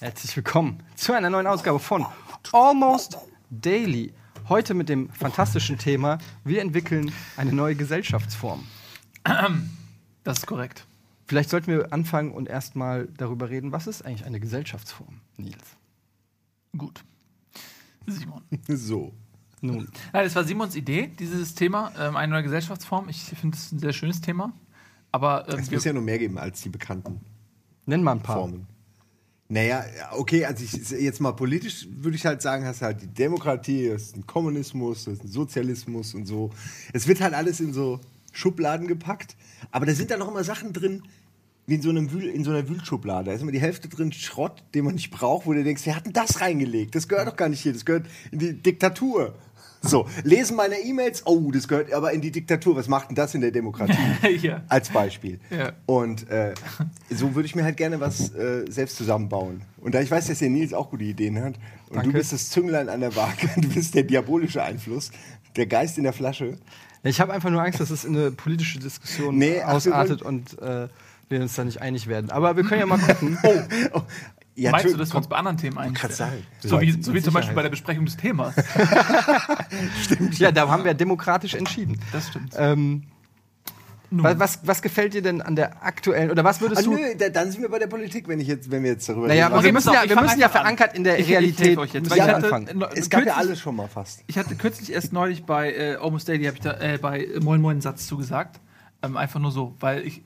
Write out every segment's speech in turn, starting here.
Herzlich willkommen zu einer neuen Ausgabe von Almost Daily. Heute mit dem fantastischen Thema: Wir entwickeln eine neue Gesellschaftsform. Das ist korrekt. Vielleicht sollten wir anfangen und erstmal darüber reden, was ist eigentlich eine Gesellschaftsform, Nils? Gut. Simon. So. Nun, Ja, das war Simons Idee, dieses Thema, ähm, eine neue Gesellschaftsform. Ich finde es ein sehr schönes Thema. Aber ähm, Es muss ja noch mehr geben als die bekannten nenn mal ein paar. Formen. Naja, okay, also ich, jetzt mal politisch würde ich halt sagen, hast du halt die Demokratie, das ist ein Kommunismus, das ist ein Sozialismus und so. Es wird halt alles in so Schubladen gepackt, aber da sind dann noch immer Sachen drin, wie in so, einem Wühl, in so einer Wühlschublade. Da ist immer die Hälfte drin Schrott, den man nicht braucht, wo du denkst, wer hat denn das reingelegt? Das gehört doch gar nicht hier, das gehört in die Diktatur. So, lesen meine E-Mails, oh, das gehört aber in die Diktatur. Was macht denn das in der Demokratie? Ja. Als Beispiel. Ja. Und äh, so würde ich mir halt gerne was äh, selbst zusammenbauen. Und da ich weiß, dass der Nils auch gute Ideen hat und Danke. du bist das Zünglein an der Waage, du bist der diabolische Einfluss, der Geist in der Flasche. Ich habe einfach nur Angst, dass es in eine politische Diskussion Nee, ausartet und äh, wir uns da nicht einig werden. Aber wir können ja mal gucken. Oh, ja, meinst du, dass wir uns bei anderen Themen sagen. So wie, so wie zum Beispiel bei der Besprechung des Themas. ja, da haben wir demokratisch entschieden. Das stimmt. Ähm, was, was gefällt dir denn an der aktuellen, oder was würdest Ah, du... nö, da, dann sind wir bei der Politik, wenn, ich jetzt, wenn wir jetzt darüber Naja, reden. aber wir müssen ja, ich wir müssen ja einfach an. verankert in der Ich- ich Realität helfe euch jetzt, weil ich wir hatte- anfangen. es gab ja kürzlich- alles schon mal fast. Ich hatte kürzlich erst neulich bei äh, Almost Daily, habe ich da äh, bei Moin Moin einen Satz zugesagt. Ähm, einfach nur so, weil ich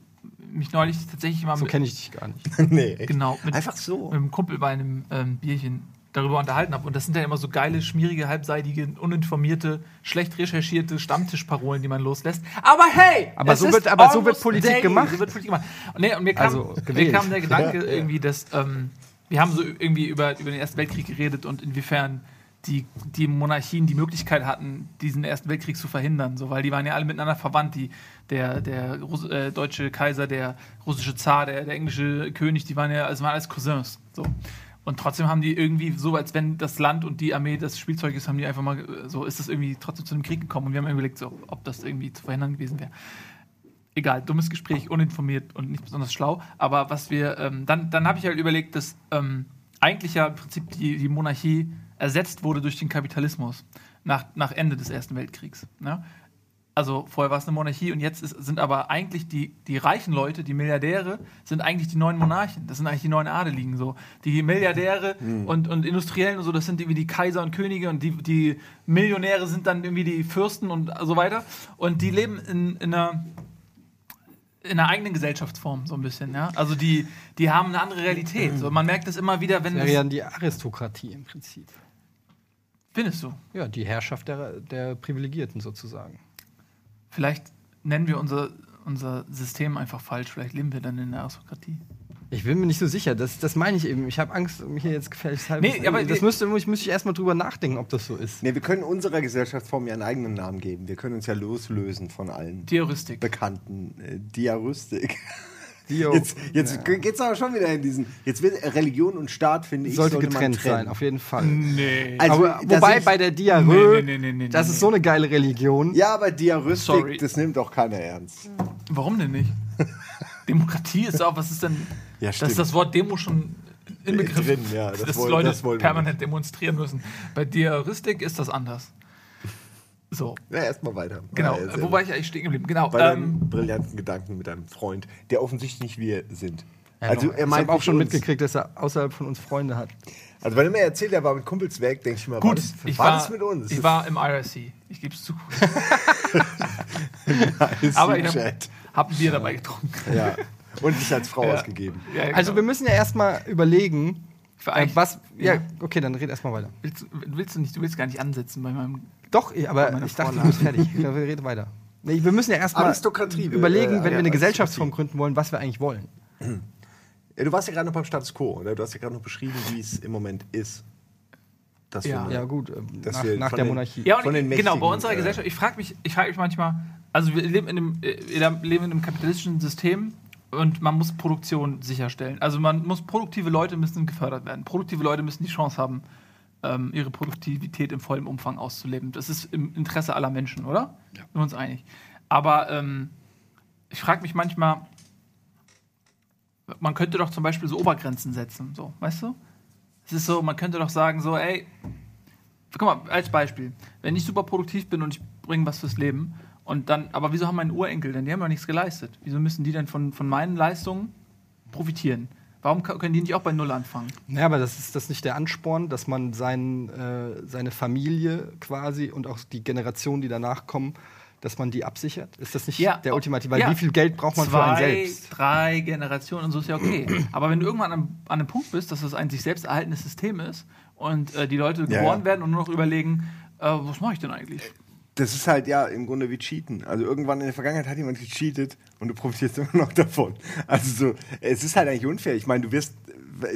mich neulich tatsächlich mal So mit, kenne ich dich gar nicht. nee, echt. genau, mit, Einfach so. mit einem Kumpel bei einem ähm, Bierchen darüber unterhalten habe. Und das sind ja immer so geile, schmierige, halbseitige, uninformierte, schlecht recherchierte Stammtischparolen, die man loslässt. Aber hey! Aber so wird- aber so wird Politik daily. gemacht. So wird Politik gemacht. Und, nee, und mir, kam, Also, mir kam der Gedanke Ja, ja. irgendwie, dass ähm, wir haben so irgendwie über, über den Ersten Weltkrieg geredet und inwiefern die, die Monarchien die Möglichkeit hatten, diesen Ersten Weltkrieg zu verhindern. So, weil die waren ja alle miteinander verwandt. Die, der der Russ, äh, deutsche Kaiser, der russische Zar, der, der englische König, die waren ja also waren alles Cousins. So. Und trotzdem haben die irgendwie so, als wenn das Land und die Armee das Spielzeug ist, haben die einfach mal äh, so, ist das irgendwie trotzdem zu einem Krieg gekommen. Und wir haben überlegt, so, ob das irgendwie zu verhindern gewesen wäre egal, dummes Gespräch, uninformiert und nicht besonders schlau. Aber was wir, ähm, dann, dann habe ich halt überlegt, dass ähm, eigentlich ja im Prinzip die, die Monarchie ersetzt wurde durch den Kapitalismus nach, nach Ende des Ersten Weltkriegs. Ne? Also vorher war es eine Monarchie und jetzt ist, sind aber eigentlich die, die reichen Leute, die Milliardäre, sind eigentlich die neuen Monarchen. Das sind eigentlich die neuen Adeligen so. Die Milliardäre und, und Industriellen und so, das sind irgendwie die Kaiser und Könige und die, die Millionäre sind dann irgendwie die Fürsten und so weiter. Und die leben in, in einer in einer eigenen Gesellschaftsform so ein bisschen, ja. Also die, die haben eine andere Realität. So, man merkt das immer wieder, wenn Das wäre ja die Aristokratie im Prinzip. findest du. Ja, die Herrschaft der, der Privilegierten sozusagen. Vielleicht nennen wir unser, unser System einfach falsch. Vielleicht leben wir dann in der Aristokratie. Ich bin mir nicht so sicher, das, das meine ich eben. Ich habe Angst, mir hier jetzt gefährliches Halbwissen. Nee, aber das müsste, müsste ich erstmal drüber nachdenken, ob das so ist. Nee, wir können unserer Gesellschaftsform ja einen eigenen Namen geben. Wir können uns ja loslösen von allen Die Heuristik. bekannten äh, Diaristik. Dio- Jetzt, jetzt geht's aber schon wieder in diesen. Jetzt wird Religion und Staat, finde ich, sollte sollte getrennt sein, auf jeden Fall. Nee. Also, aber wobei bei der Diarrhoe, Nee, nee, nee, nee, das ist so eine geile Religion. Ja, aber Diaristik, Sorry. das nimmt doch keiner ernst. Warum denn nicht? Demokratie ist auch, was ist denn. Ja, das stimmt. ist das Wort Demo schon inbegriffen. Drin, ja, das dass wollen- Leute das permanent demonstrieren müssen. Bei Diaristik ist das anders. So, Ja, erstmal weiter. genau. Ja, sehr Wo war ich eigentlich stehen geblieben? Genau. Bei Ähm, deinem brillanten Gedanken mit deinem Freund, der offensichtlich nicht wir sind. Ja, also er ich meint habe auch schon uns. mitgekriegt, dass er außerhalb von uns Freunde hat. Also wenn er mir erzählt, er war mit Kumpels weg, denke ich mal, war gut, das, ich war war, das mit uns? ich war im IRC. Ich gebe es zu. Aber ich habe hab ein Bier dabei getrunken. Ja. Und dich als Frau Ja. ausgegeben. Ja, genau. Also wir müssen ja erstmal überlegen, äh, was. Ja, Ja. okay, dann red erstmal weiter. Willst, du- willst du nicht, du willst gar nicht ansetzen bei meinem. Doch, ich- aber ich dachte, du bist fertig. Ich glaube, wir reden weiter. Nee, wir müssen ja erstmal Aristokratie, überlegen, äh, wenn wir eine Gesellschaftsform gründen wollen, was wir eigentlich wollen. Ja, du warst ja gerade noch beim Status Quo, oder? Du hast ja gerade noch beschrieben, wie es im Moment ist. Dass Ja. wir- Ja, gut, ähm, Dass nach, wir nach der den- Monarchie. Ja, und Von den genau, bei unserer äh, Gesellschaft, ich frage mich, ich frage mich manchmal, also wir leben in einem, äh, wir leben in einem kapitalistischen System und man muss Produktion sicherstellen. Also man muss produktive Leute müssen gefördert werden. Produktive Leute müssen die Chance haben, ähm, ihre Produktivität im vollen Umfang auszuleben. Das ist im Interesse aller Menschen, oder? Ja. Sind wir uns einig. Aber ähm, ich frage mich manchmal, man könnte doch zum Beispiel so Obergrenzen setzen, so, weißt du? Es ist so, man könnte doch sagen, so, ey, guck mal, als Beispiel, wenn ich super produktiv bin und ich bringe was fürs Leben und dann, aber wieso haben meine Urenkel denn, die haben doch nichts geleistet? Wieso müssen die denn von, von meinen Leistungen profitieren? Warum können die nicht auch bei Null anfangen? Ja, aber das ist das nicht der Ansporn, dass man sein, äh, seine Familie quasi und auch die Generationen, die danach kommen, dass man die absichert? Ist das nicht ja, der ultimative? Weil ja. wie viel Geld braucht man Zwei, für einen selbst? drei Generationen und so ist ja okay. Aber wenn du irgendwann an, an einem Punkt bist, dass das ein sich selbst erhaltenes System ist und äh, die Leute ja, geboren werden und nur noch überlegen, äh, was mache ich denn eigentlich? Das ist halt ja im Grunde wie Cheaten. Also irgendwann in der Vergangenheit hat jemand gecheatet und du profitierst immer noch davon. Also so, es ist halt eigentlich unfair. Ich meine, du wirst,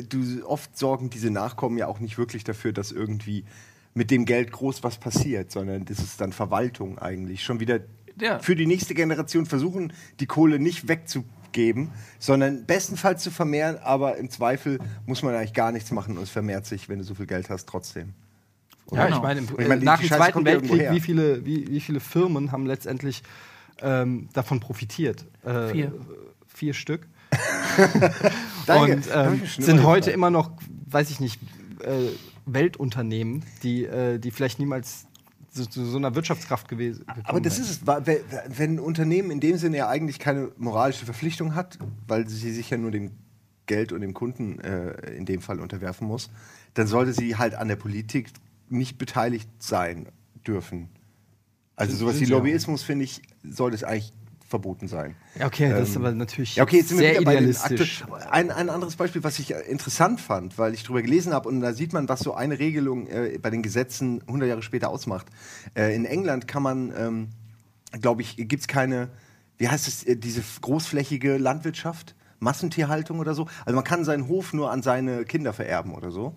du oft sorgen diese Nachkommen ja auch nicht wirklich dafür, dass irgendwie mit dem Geld groß was passiert, sondern das ist dann Verwaltung eigentlich. Schon wieder ja. für die nächste Generation versuchen, die Kohle nicht wegzugeben, sondern bestenfalls zu vermehren, aber im Zweifel muss man eigentlich gar nichts machen und es vermehrt sich, wenn du so viel Geld hast, trotzdem. Ja, genau. ich meine, ich meine nach dem Zweiten Weltkrieg, wie viele, wie, wie viele Firmen haben letztendlich ähm, davon profitiert? Äh, vier. Vier Stück. und ähm, sind heute immer noch, weiß ich nicht, äh, Weltunternehmen, die, äh, die vielleicht niemals zu, zu, so einer Wirtschaftskraft gewesen Aber das ist es, wenn ein Unternehmen in dem Sinne ja eigentlich keine moralische Verpflichtung hat, weil sie sich ja nur dem Geld und dem Kunden äh, in dem Fall unterwerfen muss, dann sollte sie halt an der Politik nicht beteiligt sein dürfen. Also sowas wie Lobbyismus, finde ich, sollte es eigentlich verboten sein. Okay, das ist ähm, aber natürlich ja, okay, jetzt sind sehr wir idealistisch. Ein, ein anderes Beispiel, was ich interessant fand, weil ich darüber gelesen habe und da sieht man, was so eine Regelung äh, bei den Gesetzen 100 Jahre später ausmacht. Äh, in England kann man, ähm, glaube ich, gibt es keine, wie heißt es, äh, diese großflächige Landwirtschaft, Massentierhaltung oder so. Also man kann seinen Hof nur an seine Kinder vererben oder so.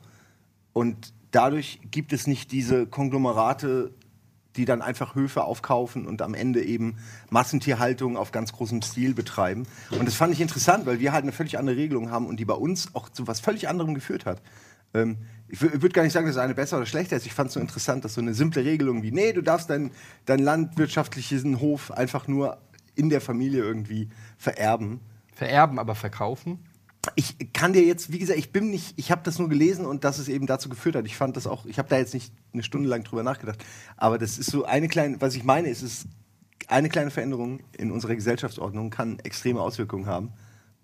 Und dadurch gibt es nicht diese Konglomerate die dann einfach Höfe aufkaufen und am Ende eben Massentierhaltung auf ganz großem Stil betreiben. Und das fand ich interessant, weil wir halt eine völlig andere Regelung haben und die bei uns auch zu was völlig anderem geführt hat. Ähm, ich würde gar nicht sagen, dass eine besser oder schlechter ist. Ich fand es so interessant, dass so eine simple Regelung wie, nee, du darfst deinen dein landwirtschaftlichen Hof einfach nur in der Familie irgendwie vererben. Vererben, aber verkaufen? Ich kann dir jetzt, wie gesagt, ich bin nicht, ich habe das nur gelesen und dass es eben dazu geführt hat. Ich fand das auch, ich habe da jetzt nicht eine Stunde lang drüber nachgedacht, aber das ist so eine kleine, was ich meine, ist es eine kleine Veränderung in unserer Gesellschaftsordnung kann extreme Auswirkungen haben.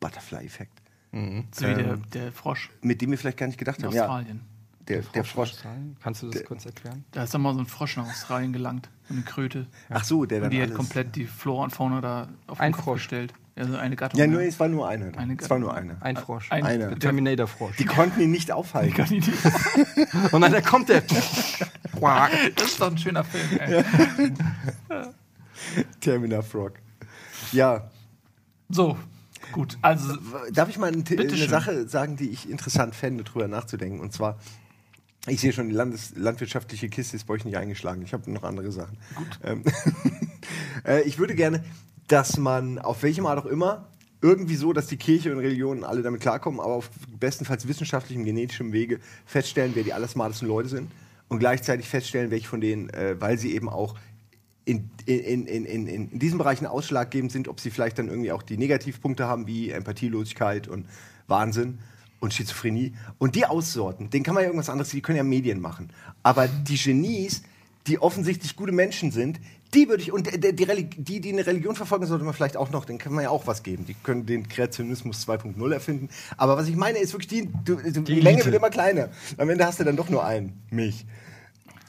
Butterfly-Effekt. Mhm. So wie der, ähm, der, Frosch. Mit dem wir vielleicht gar nicht gedacht in haben. Australien. Ja. Der, der, Frosch. Der Frosch. Kannst du das der, kurz erklären? Da ist doch mal so ein Frosch nach Australien gelangt, so eine Kröte. Ach so, der dann Und die hat komplett die Flora und Fauna da auf den Kopf gestellt. Also eine Gattung. Ja, nur, es war nur eine. eine es war nur eine. Ein Frosch. Ein eine. Terminator-Frosch. Die konnten ihn nicht aufhalten. Die ihn nicht Und dann da kommt der. das ist doch ein schöner Film. Ey. Ja. Terminator Frog. Ja. So, gut. Also, Darf ich mal eine, eine Sache sagen, die ich interessant fände, drüber nachzudenken? Und zwar, ich sehe schon, die Landes landwirtschaftliche Kiste ist bei euch nicht eingeschlagen. Ich habe noch andere Sachen. Gut. Ähm, äh, ich würde gerne dass man auf welchem Art auch immer irgendwie so, dass die Kirche und Religionen alle damit klarkommen, aber auf bestenfalls wissenschaftlichem, genetischem Wege feststellen, wer die allersmartesten Leute sind und gleichzeitig feststellen, welche von denen, äh, weil sie eben auch in, in, in, in, in diesen Bereichen ausschlaggebend sind, ob sie vielleicht dann irgendwie auch die Negativpunkte haben, wie Empathielosigkeit und Wahnsinn und Schizophrenie. Und die aussorten, den kann man ja irgendwas anderes, die können ja Medien machen. Aber die Genies, die offensichtlich gute Menschen sind, die würde ich, und die, die, die eine Religion verfolgen, sollte man vielleicht auch noch, den kann man ja auch was geben. Die können den Kreationismus 2.0 erfinden. Aber was ich meine, ist wirklich, die, du, die, die Menge wird immer kleiner. Am Ende hast du dann doch nur einen, mich.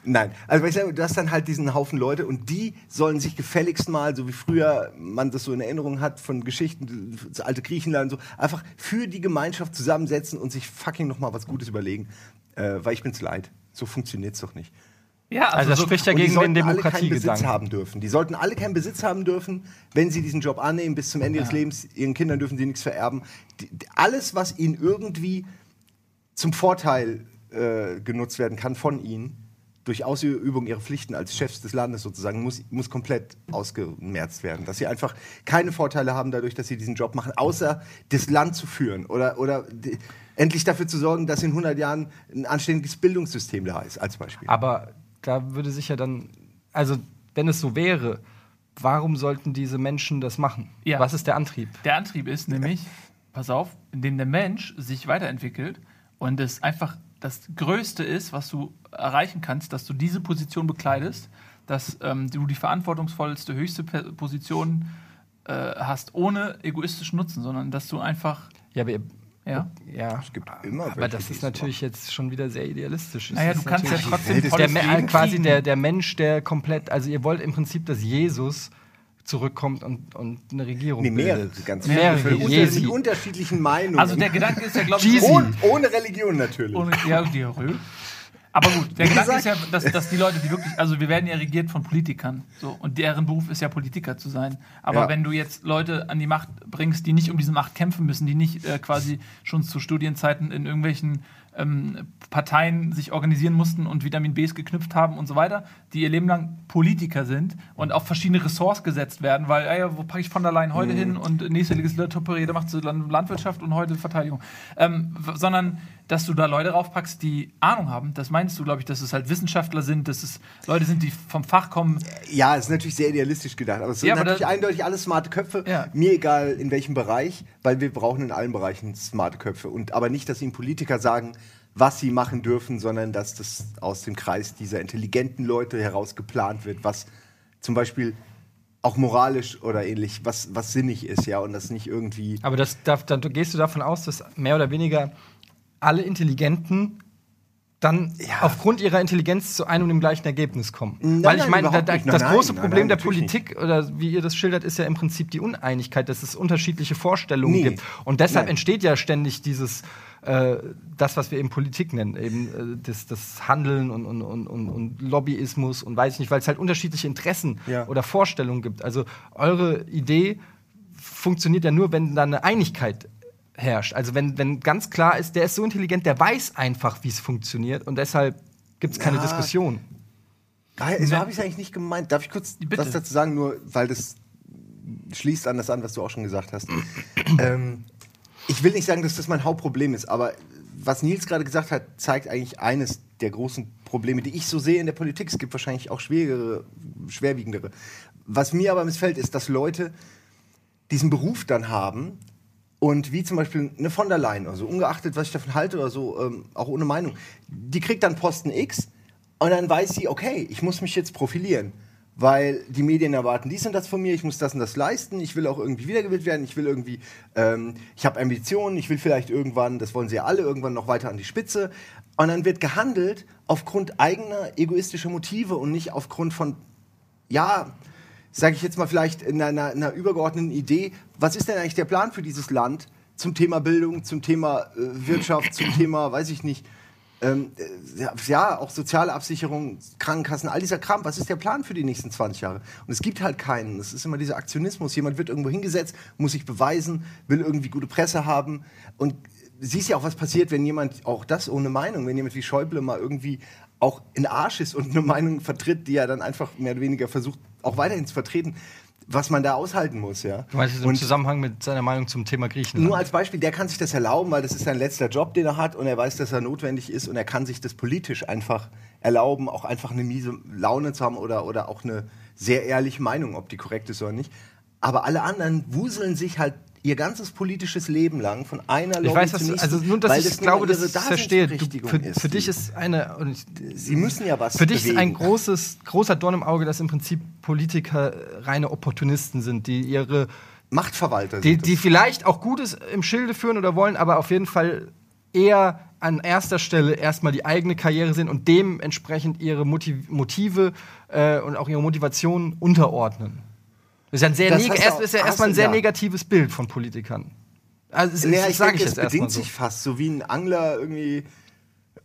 Nein, also ich sage, du hast dann halt diesen Haufen Leute und die sollen sich gefälligst mal, so wie früher man das so in Erinnerung hat von Geschichten, das alte Griechenland und so, einfach für die Gemeinschaft zusammensetzen und sich fucking noch mal was Gutes überlegen, äh, weil ich bin's leid. So funktioniert's doch nicht. Ja, also, also das so, spricht ja gegen den Demokratiegedanken. haben dürfen. Die sollten alle keinen Besitz haben dürfen, wenn sie diesen Job annehmen bis zum Ende ja. des Lebens. Ihren Kindern dürfen sie nichts vererben. Die, alles, was ihnen irgendwie zum Vorteil äh, genutzt werden kann von ihnen, durch Ausübung ihrer Pflichten als Chefs des Landes sozusagen muss, muss komplett ausgemerzt werden. Dass sie einfach keine Vorteile haben dadurch, dass sie diesen Job machen, außer das Land zu führen oder, oder die, endlich dafür zu sorgen, dass in 100 Jahren ein anständiges Bildungssystem da ist, als Beispiel. Aber da würde sich ja dann, also wenn es so wäre, warum sollten diese Menschen das machen? Ja. Was ist der Antrieb? Der Antrieb ist nämlich, pass auf, indem der Mensch sich weiterentwickelt und es einfach das Größte ist, was du erreichen kannst, dass du diese Position bekleidest, dass ähm, du die verantwortungsvollste, höchste Position äh, hast, ohne egoistischen Nutzen, sondern dass du einfach. Ja, aber ja. ja. Es gibt immer Aber das ist natürlich machen. jetzt schon wieder sehr idealistisch. Naja, du kannst ja trotzdem der, quasi der, der Mensch, der komplett, also ihr wollt im Prinzip, dass Jesus zurückkommt und, und eine Regierung nee, mehrere, bildet. ganz mehrere. Mehrere. Mit unterschiedlichen Meinungen. Also der Gedanke ist ja, glaube ich, ohne, ohne, Religion natürlich. Ohne, ja, die aber gut, der Gedanke ist ja, dass, dass, die Leute, die wirklich, also wir werden ja regiert von Politikern, so und deren Beruf ist ja Politiker zu sein. Aber ja. wenn du jetzt Leute an die Macht bringst, die nicht um diese Macht kämpfen müssen, die nicht äh, quasi schon zu Studienzeiten in irgendwelchen ähm, Parteien sich organisieren mussten und Vitamin Bs geknüpft haben und so weiter, die ihr Leben lang Politiker sind und auf verschiedene Ressorts gesetzt werden, weil, ey, wo packe ich von der Leyen heute mhm. hin und nächste Legislaturperiode macht sie Landwirtschaft und heute Verteidigung. Ähm, sondern, dass du da Leute raufpackst, die Ahnung haben, das meinst du, glaube ich, dass es halt Wissenschaftler sind, dass es Leute sind, die vom Fach kommen. Ja, es ist natürlich sehr idealistisch gedacht, aber es sind ja, natürlich eindeutig alles smarte Köpfe, ja. mir egal in welchem Bereich, weil wir brauchen in allen Bereichen smarte Köpfe und aber nicht, dass ihnen Politiker sagen, was sie machen dürfen, sondern dass das aus dem Kreis dieser intelligenten Leute heraus geplant wird, was zum Beispiel auch moralisch oder ähnlich, was, was sinnig ist, ja, und das nicht irgendwie. Aber das, da, dann gehst du davon aus, dass mehr oder weniger alle Intelligenten dann ja. aufgrund ihrer Intelligenz zu einem und dem gleichen Ergebnis kommen. Nein, Weil ich meine, da, da, das große nein, Problem der Politik nicht. oder wie ihr das schildert, ist ja im Prinzip die Uneinigkeit, dass es unterschiedliche Vorstellungen nee. gibt. Und deshalb entsteht ja ständig dieses äh, das, was wir eben Politik nennen, eben äh, das, das, Handeln und, und, und, und, Lobbyismus und weiß ich nicht, weil es halt unterschiedliche Interessen ja. oder Vorstellungen gibt. Also eure Idee funktioniert ja nur, wenn da eine Einigkeit herrscht. Also wenn, wenn ganz klar ist, der ist so intelligent, der weiß einfach, wie es funktioniert und deshalb gibt es keine ja. Diskussion. So habe ich es eigentlich nicht gemeint. Darf ich kurz Bitte. was dazu sagen, nur weil das schließt an das an, was du auch schon gesagt hast. ähm, ich will nicht sagen, dass das mein Hauptproblem ist, aber was Nils gerade gesagt hat, zeigt eigentlich eines der großen Probleme, die ich so sehe in der Politik. Es gibt wahrscheinlich auch schwerere, schwerwiegendere. Was mir aber missfällt, ist, dass Leute diesen Beruf dann haben und wie zum Beispiel eine von der Leyen, also ungeachtet, was ich davon halte oder so, ähm, auch ohne Meinung, die kriegt dann Posten X und dann weiß sie, okay, ich muss mich jetzt profilieren weil die Medien erwarten dies und das von mir, ich muss das und das leisten, ich will auch irgendwie wiedergewählt werden, ich will irgendwie, ähm, ich habe Ambitionen, ich will vielleicht irgendwann, das wollen sie ja alle, irgendwann noch weiter an die Spitze. Und dann wird gehandelt aufgrund eigener egoistischer Motive und nicht aufgrund von, ja, sage ich jetzt mal vielleicht in einer, einer, übergeordneten Idee, was ist denn eigentlich der Plan für dieses Land zum Thema Bildung, zum Thema äh, Wirtschaft, zum Thema, weiß ich nicht, ähm, äh, ja, auch soziale Absicherung, Krankenkassen, all dieser Kram. Was ist der Plan für die nächsten 20 Jahre? Und es gibt halt keinen. Es ist immer dieser Aktionismus. Jemand wird irgendwo hingesetzt, muss sich beweisen, will irgendwie gute Presse haben. Und siehst ja auch, was passiert, wenn jemand, auch das ohne Meinung, wenn jemand wie Schäuble mal irgendwie auch in Arsch ist und eine Meinung vertritt, die er dann einfach mehr oder weniger versucht, auch weiterhin zu vertreten was man da aushalten muss, ja. Du meinst im Zusammenhang mit seiner Meinung zum Thema Griechenland? Nur als Beispiel, der kann sich das erlauben, weil das ist sein letzter Job, den er hat und er weiß, dass er notwendig ist und er kann sich das politisch einfach erlauben, auch einfach eine miese Laune zu haben oder, oder auch eine sehr ehrliche Meinung, ob die korrekt ist oder nicht. Aber alle anderen wuseln sich halt ihr ganzes politisches Leben lang von einer Lobby ich weiß, was, nächsten, also nur, dass ich das glaube, dass ich verstehe. Du, für, für dich ist eine ich, Sie müssen ja was Für dich bewegen. ist ein großes großer Dorn im Auge, dass im Prinzip Politiker reine Opportunisten sind, die ihre Machtverwalter die, die vielleicht auch Gutes im Schilde führen oder wollen, aber auf jeden Fall eher an erster Stelle erstmal die eigene Karriere sehen und dementsprechend ihre Motiv Motive äh, und auch ihre Motivation unterordnen. Das ist ja, ein sehr neg erst, ist ja erstmal ein sehr ja. negatives Bild von Politikern. Also, das, naja, das ich sage ich jetzt es bedingt so. sich fast, so wie ein Angler irgendwie,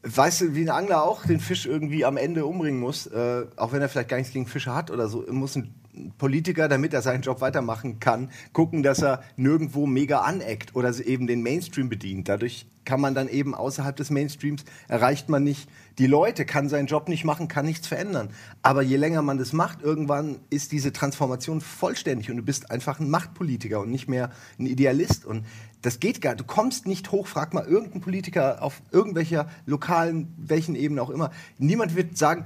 weißt du, wie ein Angler auch den Fisch irgendwie am Ende umbringen muss, äh, auch wenn er vielleicht gar nichts gegen Fische hat oder so, muss ein Politiker, damit er seinen Job weitermachen kann, gucken, dass er nirgendwo mega aneckt oder eben den Mainstream bedient. Dadurch kann man dann eben außerhalb des Mainstreams erreicht man nicht die Leute, kann seinen Job nicht machen, kann nichts verändern. Aber je länger man das macht, irgendwann ist diese Transformation vollständig und du bist einfach ein Machtpolitiker und nicht mehr ein Idealist. Und das geht gar nicht. Du kommst nicht hoch, frag mal irgendeinen Politiker auf irgendwelcher lokalen, welchen Ebene auch immer. Niemand wird sagen,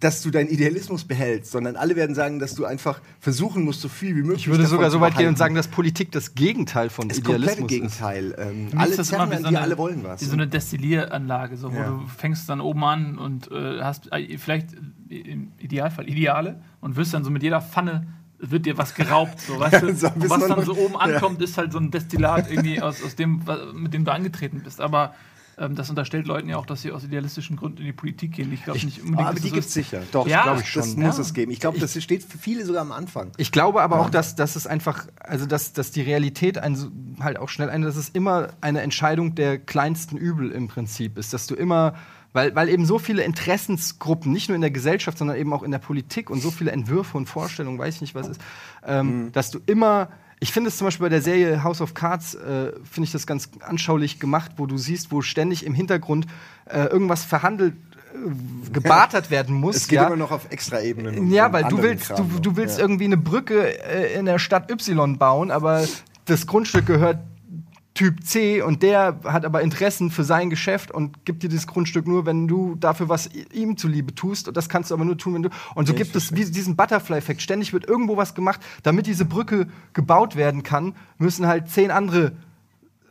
dass du deinen Idealismus behältst, sondern alle werden sagen, dass du einfach versuchen musst, so viel wie möglich. Ich würde sogar so weit gehen und sagen, dass Politik das Gegenteil von das Idealismus Gegenteil. Ähm, alle das immer wie so eine, alle wollen was. Wie so eine Destillieranlage, so, wo ja. du fängst dann oben an und äh, hast äh, vielleicht im Idealfall Ideale und wirst dann so mit jeder Pfanne wird dir was geraubt, so, weißt du? so was dann so oben ankommt, ja. ist halt so ein Destillat irgendwie aus, aus dem, mit dem du angetreten bist. Aber ähm, das unterstellt Leuten ja auch, dass sie aus idealistischen Gründen in die Politik gehen. Ich glaube nicht unbedingt. Aber die gibt es sicher. Doch, ja, glaube ich schon. Das muss ja. es geben. Ich glaube, das steht für viele sogar am Anfang. Ich glaube aber ja. auch, dass, dass es einfach, also dass, dass die Realität ein, halt auch schnell eine, dass es immer eine Entscheidung der kleinsten Übel im Prinzip ist. Dass du immer weil, weil eben so viele Interessensgruppen, nicht nur in der Gesellschaft, sondern eben auch in der Politik und so viele Entwürfe und Vorstellungen, weiß ich nicht, was ist, ähm, mhm. dass du immer ich finde es zum Beispiel bei der Serie House of Cards, äh, finde ich das ganz anschaulich gemacht, wo du siehst, wo ständig im Hintergrund äh, irgendwas verhandelt äh, gebartert werden muss. Es geht ja. immer noch auf Extraebenen. Ja, weil du willst, du, du willst ja. irgendwie eine Brücke äh, in der Stadt Y bauen, aber das Grundstück gehört Typ C und der hat aber Interessen für sein Geschäft und gibt dir das Grundstück nur, wenn du dafür was ihm zuliebe tust. Und das kannst du aber nur tun, wenn du. Und so gibt es diesen Butterfly-Effekt. Ständig wird irgendwo was gemacht, damit diese Brücke gebaut werden kann, müssen halt zehn andere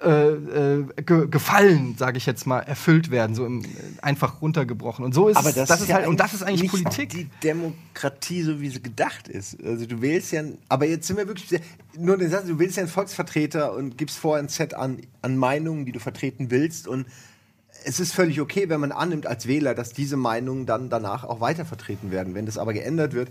äh, äh, ge Gefallen, sage ich jetzt mal, erfüllt werden, so im, einfach runtergebrochen. Und so ist Aber das, das ist, ja halt und das ist eigentlich Politik. Die Demokratie, so wie sie gedacht ist. Also du wählst ja, aber jetzt sind wir wirklich nur den Satz, du wählst ja einen Volksvertreter und gibst vorher ein Set an, an Meinungen, die du vertreten willst und es ist völlig okay, wenn man annimmt als Wähler, dass diese Meinungen dann danach auch weiter vertreten werden. Wenn das aber geändert wird,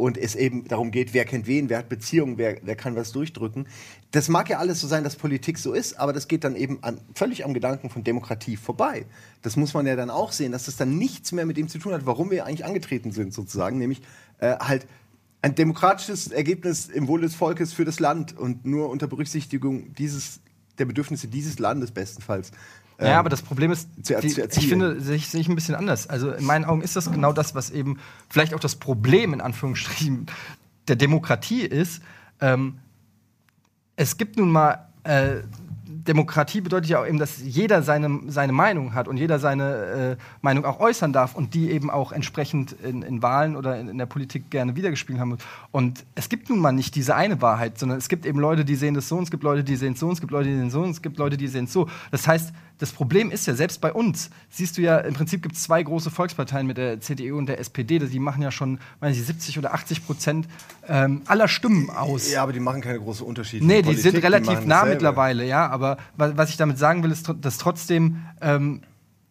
und es eben darum geht, wer kennt wen, wer hat Beziehungen, wer, wer kann was durchdrücken. Das mag ja alles so sein, dass Politik so ist, aber das geht dann eben an, völlig am Gedanken von Demokratie vorbei. Das muss man ja dann auch sehen, dass das dann nichts mehr mit dem zu tun hat, warum wir eigentlich angetreten sind, sozusagen, nämlich äh, halt ein demokratisches Ergebnis im Wohl des Volkes für das Land und nur unter Berücksichtigung dieses der Bedürfnisse dieses Landes bestenfalls ja, aber das Problem ist, die, ich finde, sehe ich, seh ich ein bisschen anders. Also in meinen Augen ist das genau das, was eben vielleicht auch das Problem in Anführungsstrichen der Demokratie ist. Ähm, es gibt nun mal äh, Demokratie bedeutet ja auch eben, dass jeder seine, seine Meinung hat und jeder seine äh, Meinung auch äußern darf und die eben auch entsprechend in, in Wahlen oder in, in, der Politik gerne wiedergespielt haben. Und es gibt nun mal nicht diese eine Wahrheit, sondern es gibt eben Leute, die sehen das so, und es gibt Leute, die sehen es so, und es gibt Leute, die sehen es so, und es gibt Leute, die sehen es so. Das heißt, das Problem ist ja, selbst bei uns, siehst du ja, im Prinzip gibt es zwei große Volksparteien mit der CDU und der SPD, die machen ja schon, meine ich, 70 oder 80 Prozent ähm, aller Stimmen aus. Ja, aber die machen keine großen Unterschiede. Nee, die Politik, sind relativ nah mittlerweile, ja. Aber was ich damit sagen will, ist, dass trotzdem ähm,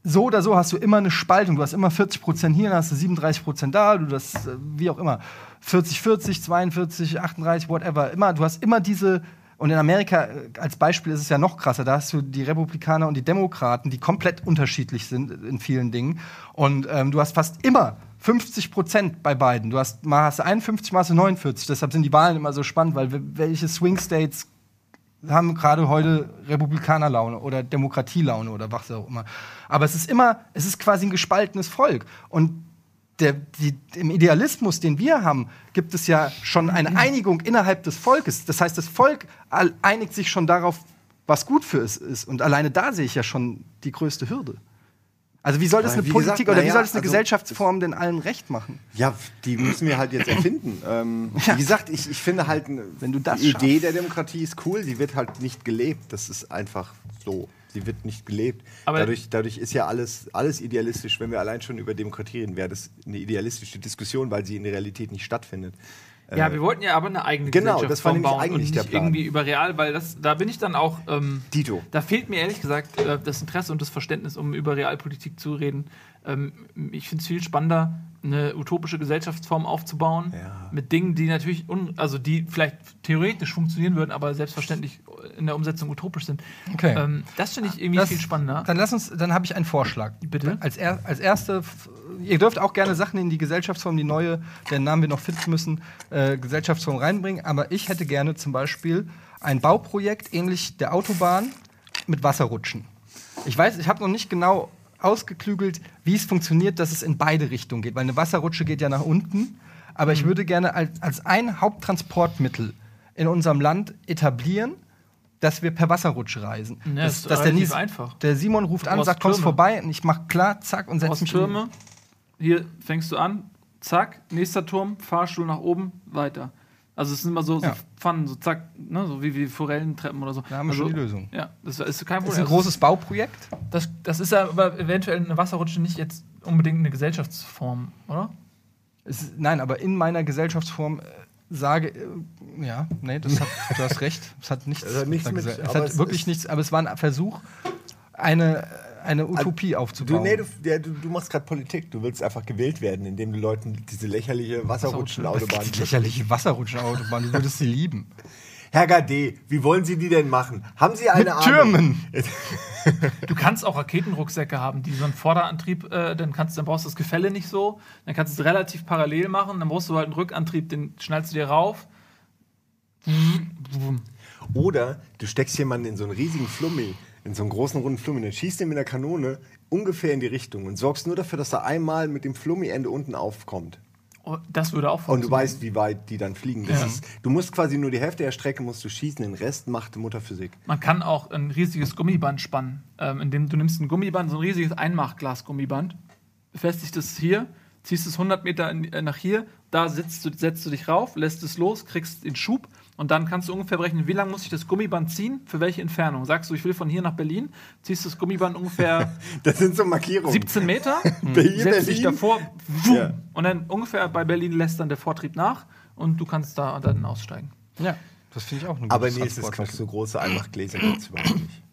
so oder so hast du immer eine Spaltung. Du hast immer 40 Prozent hier, dann hast du 37 Prozent da, du das, äh, wie auch immer. 40, 40, 42, 38, whatever. Immer, du hast immer diese und in Amerika äh, als Beispiel ist es ja noch krasser. Da hast du die Republikaner und die Demokraten, die komplett unterschiedlich sind in vielen Dingen. Und ähm, du hast fast immer 50 Prozent bei beiden. Du hast mal hast du 51, mal hast du 49. Deshalb sind die Wahlen immer so spannend, weil welche Swing States haben gerade heute Republikanerlaune oder Demokratielaune oder was auch immer. Aber es ist immer, es ist quasi ein gespaltenes Volk. Und der, die, im Idealismus, den wir haben, gibt es ja schon eine Einigung innerhalb des Volkes. Das heißt, das Volk einigt sich schon darauf, was gut für es ist. Und alleine da sehe ich ja schon die größte Hürde. Also wie soll das eine Politik gesagt, oder wie soll das eine also, Gesellschaftsform denn allen recht machen? Ja, die müssen wir halt jetzt erfinden. ähm, ja. Wie gesagt, ich, ich finde halt, Wenn du das die Idee schaffst. der Demokratie ist cool, sie wird halt nicht gelebt. Das ist einfach so sie wird nicht gelebt. Aber dadurch, dadurch ist ja alles, alles idealistisch. Wenn wir allein schon über Demokratie reden, wäre das eine idealistische Diskussion, weil sie in der Realität nicht stattfindet. Ja, äh, wir wollten ja aber eine eigene genau, das war bauen eigentlich und nicht der Plan. irgendwie über real, weil das, da bin ich dann auch. Ähm, Dito. Da fehlt mir ehrlich gesagt äh, das Interesse und das Verständnis, um über Realpolitik zu reden. Ähm, ich finde es viel spannender, eine utopische Gesellschaftsform aufzubauen ja. mit Dingen, die natürlich, also die vielleicht theoretisch funktionieren würden, aber selbstverständlich in der Umsetzung utopisch sind. Okay. Ähm, das finde ich irgendwie das, viel spannender. Dann lass uns, dann habe ich einen Vorschlag. Bitte. Als, er, als erste ihr dürft auch gerne Sachen in die Gesellschaftsform, die neue, deren Namen wir noch finden müssen, äh, Gesellschaftsform reinbringen. Aber ich hätte gerne zum Beispiel ein Bauprojekt ähnlich der Autobahn mit Wasserrutschen. Ich weiß, ich habe noch nicht genau ausgeklügelt, wie es funktioniert, dass es in beide Richtungen geht. Weil eine Wasserrutsche geht ja nach unten. Aber ich mhm. würde gerne als, als ein Haupttransportmittel in unserem Land etablieren, dass wir per Wasserrutsche reisen. Ja, das, ist dass der, Nies, einfach. der Simon ruft an, sagt, kommst vorbei und ich mach klar, zack und setz mich Türme. Hier fängst du an, zack, nächster Turm, Fahrstuhl nach oben, weiter. Also es sind immer so, ja. so Pfannen, so zack, ne, so wie, wie Forellentreppen oder so. Da haben wir also, schon die Lösung. Ja, das ist kein Problem. Das ist ein großes Bauprojekt. Das, das ist ja aber eventuell eine Wasserrutsche nicht jetzt unbedingt eine Gesellschaftsform, oder? Es, nein, aber in meiner Gesellschaftsform äh, sage, äh, ja, nee, das hat, du hast recht. Es hat nichts, also nichts mit, es hat wirklich nichts, aber es war ein Versuch, eine eine Utopie also, aufzubauen. Du, nee, du, ja, du, du machst gerade Politik. Du willst einfach gewählt werden, indem du Leuten diese lächerliche Wasserrutschenautobahn. Die lächerliche Wasserrutschenautobahn, du würdest sie lieben. Herr Gade, wie wollen Sie die denn machen? Haben Sie eine Mit Türmen. du kannst auch Raketenrucksäcke haben, die so einen Vorderantrieb, äh, dann kannst dann brauchst du das Gefälle nicht so, dann kannst du es relativ parallel machen, dann brauchst du halt einen Rückantrieb, den schnallst du dir rauf. Oder du steckst jemanden in so einen riesigen Flummi in so einem großen runden Flummi, dann schießt du mit der Kanone ungefähr in die Richtung und sorgst nur dafür, dass er einmal mit dem Flummi-Ende unten aufkommt. Oh, das würde auch funktionieren. Und du weißt, wie weit die dann fliegen. Ja. Ist, du musst quasi nur die Hälfte der Strecke musst du schießen, den Rest macht Mutterphysik. Man kann auch ein riesiges Gummiband spannen, ähm, indem du nimmst ein Gummiband, so ein riesiges Einmachglas-Gummiband, befestigst es hier, ziehst es 100 Meter in, äh, nach hier, da setzt du, setzt du dich rauf, lässt es los, kriegst den Schub und dann kannst du ungefähr berechnen, wie lange muss ich das Gummiband ziehen, für welche Entfernung. Sagst du, ich will von hier nach Berlin, ziehst das Gummiband ungefähr. das sind so Markierungen. 17 Meter, Berlin, setzt dich davor, ja. und dann ungefähr bei Berlin lässt dann der Vortrieb nach und du kannst da dann aussteigen. Ja, das finde ich auch eine gute Aber nee, es ist so große Einmachgläser gibt es überhaupt nicht.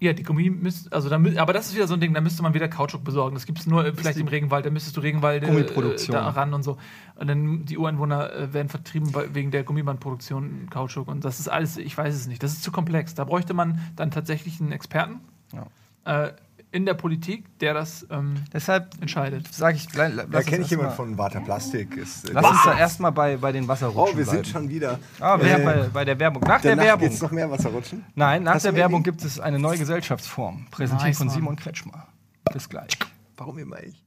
Ja, die Gummi müsst, also da, aber das ist wieder so ein Ding, da müsste man wieder Kautschuk besorgen. Das gibt es nur äh, vielleicht im Regenwald, da müsstest du Regenwalde äh, da ran und so. Und dann die Ureinwohner äh, werden vertrieben wegen der Gummibandproduktion Kautschuk und das ist alles, ich weiß es nicht, das ist zu komplex. Da bräuchte man dann tatsächlich einen Experten. Ja. Äh, in der Politik, der das ähm, Deshalb entscheidet. Sage ich, da kenne ich jemanden von Water Plastik. Ist, äh, lass uns da erstmal bei, bei den Wasserrutschen. Oh, wir bleiben. sind schon wieder. Ah, wir äh, bei, bei der Werbung. Nach der Werbung. Gibt es noch mehr Wasserrutschen? Nein, nach Hast der Werbung gibt es eine neue Gesellschaftsform. Präsentiert nice, von Simon Kretschmer. Bis gleich. Warum immer ich?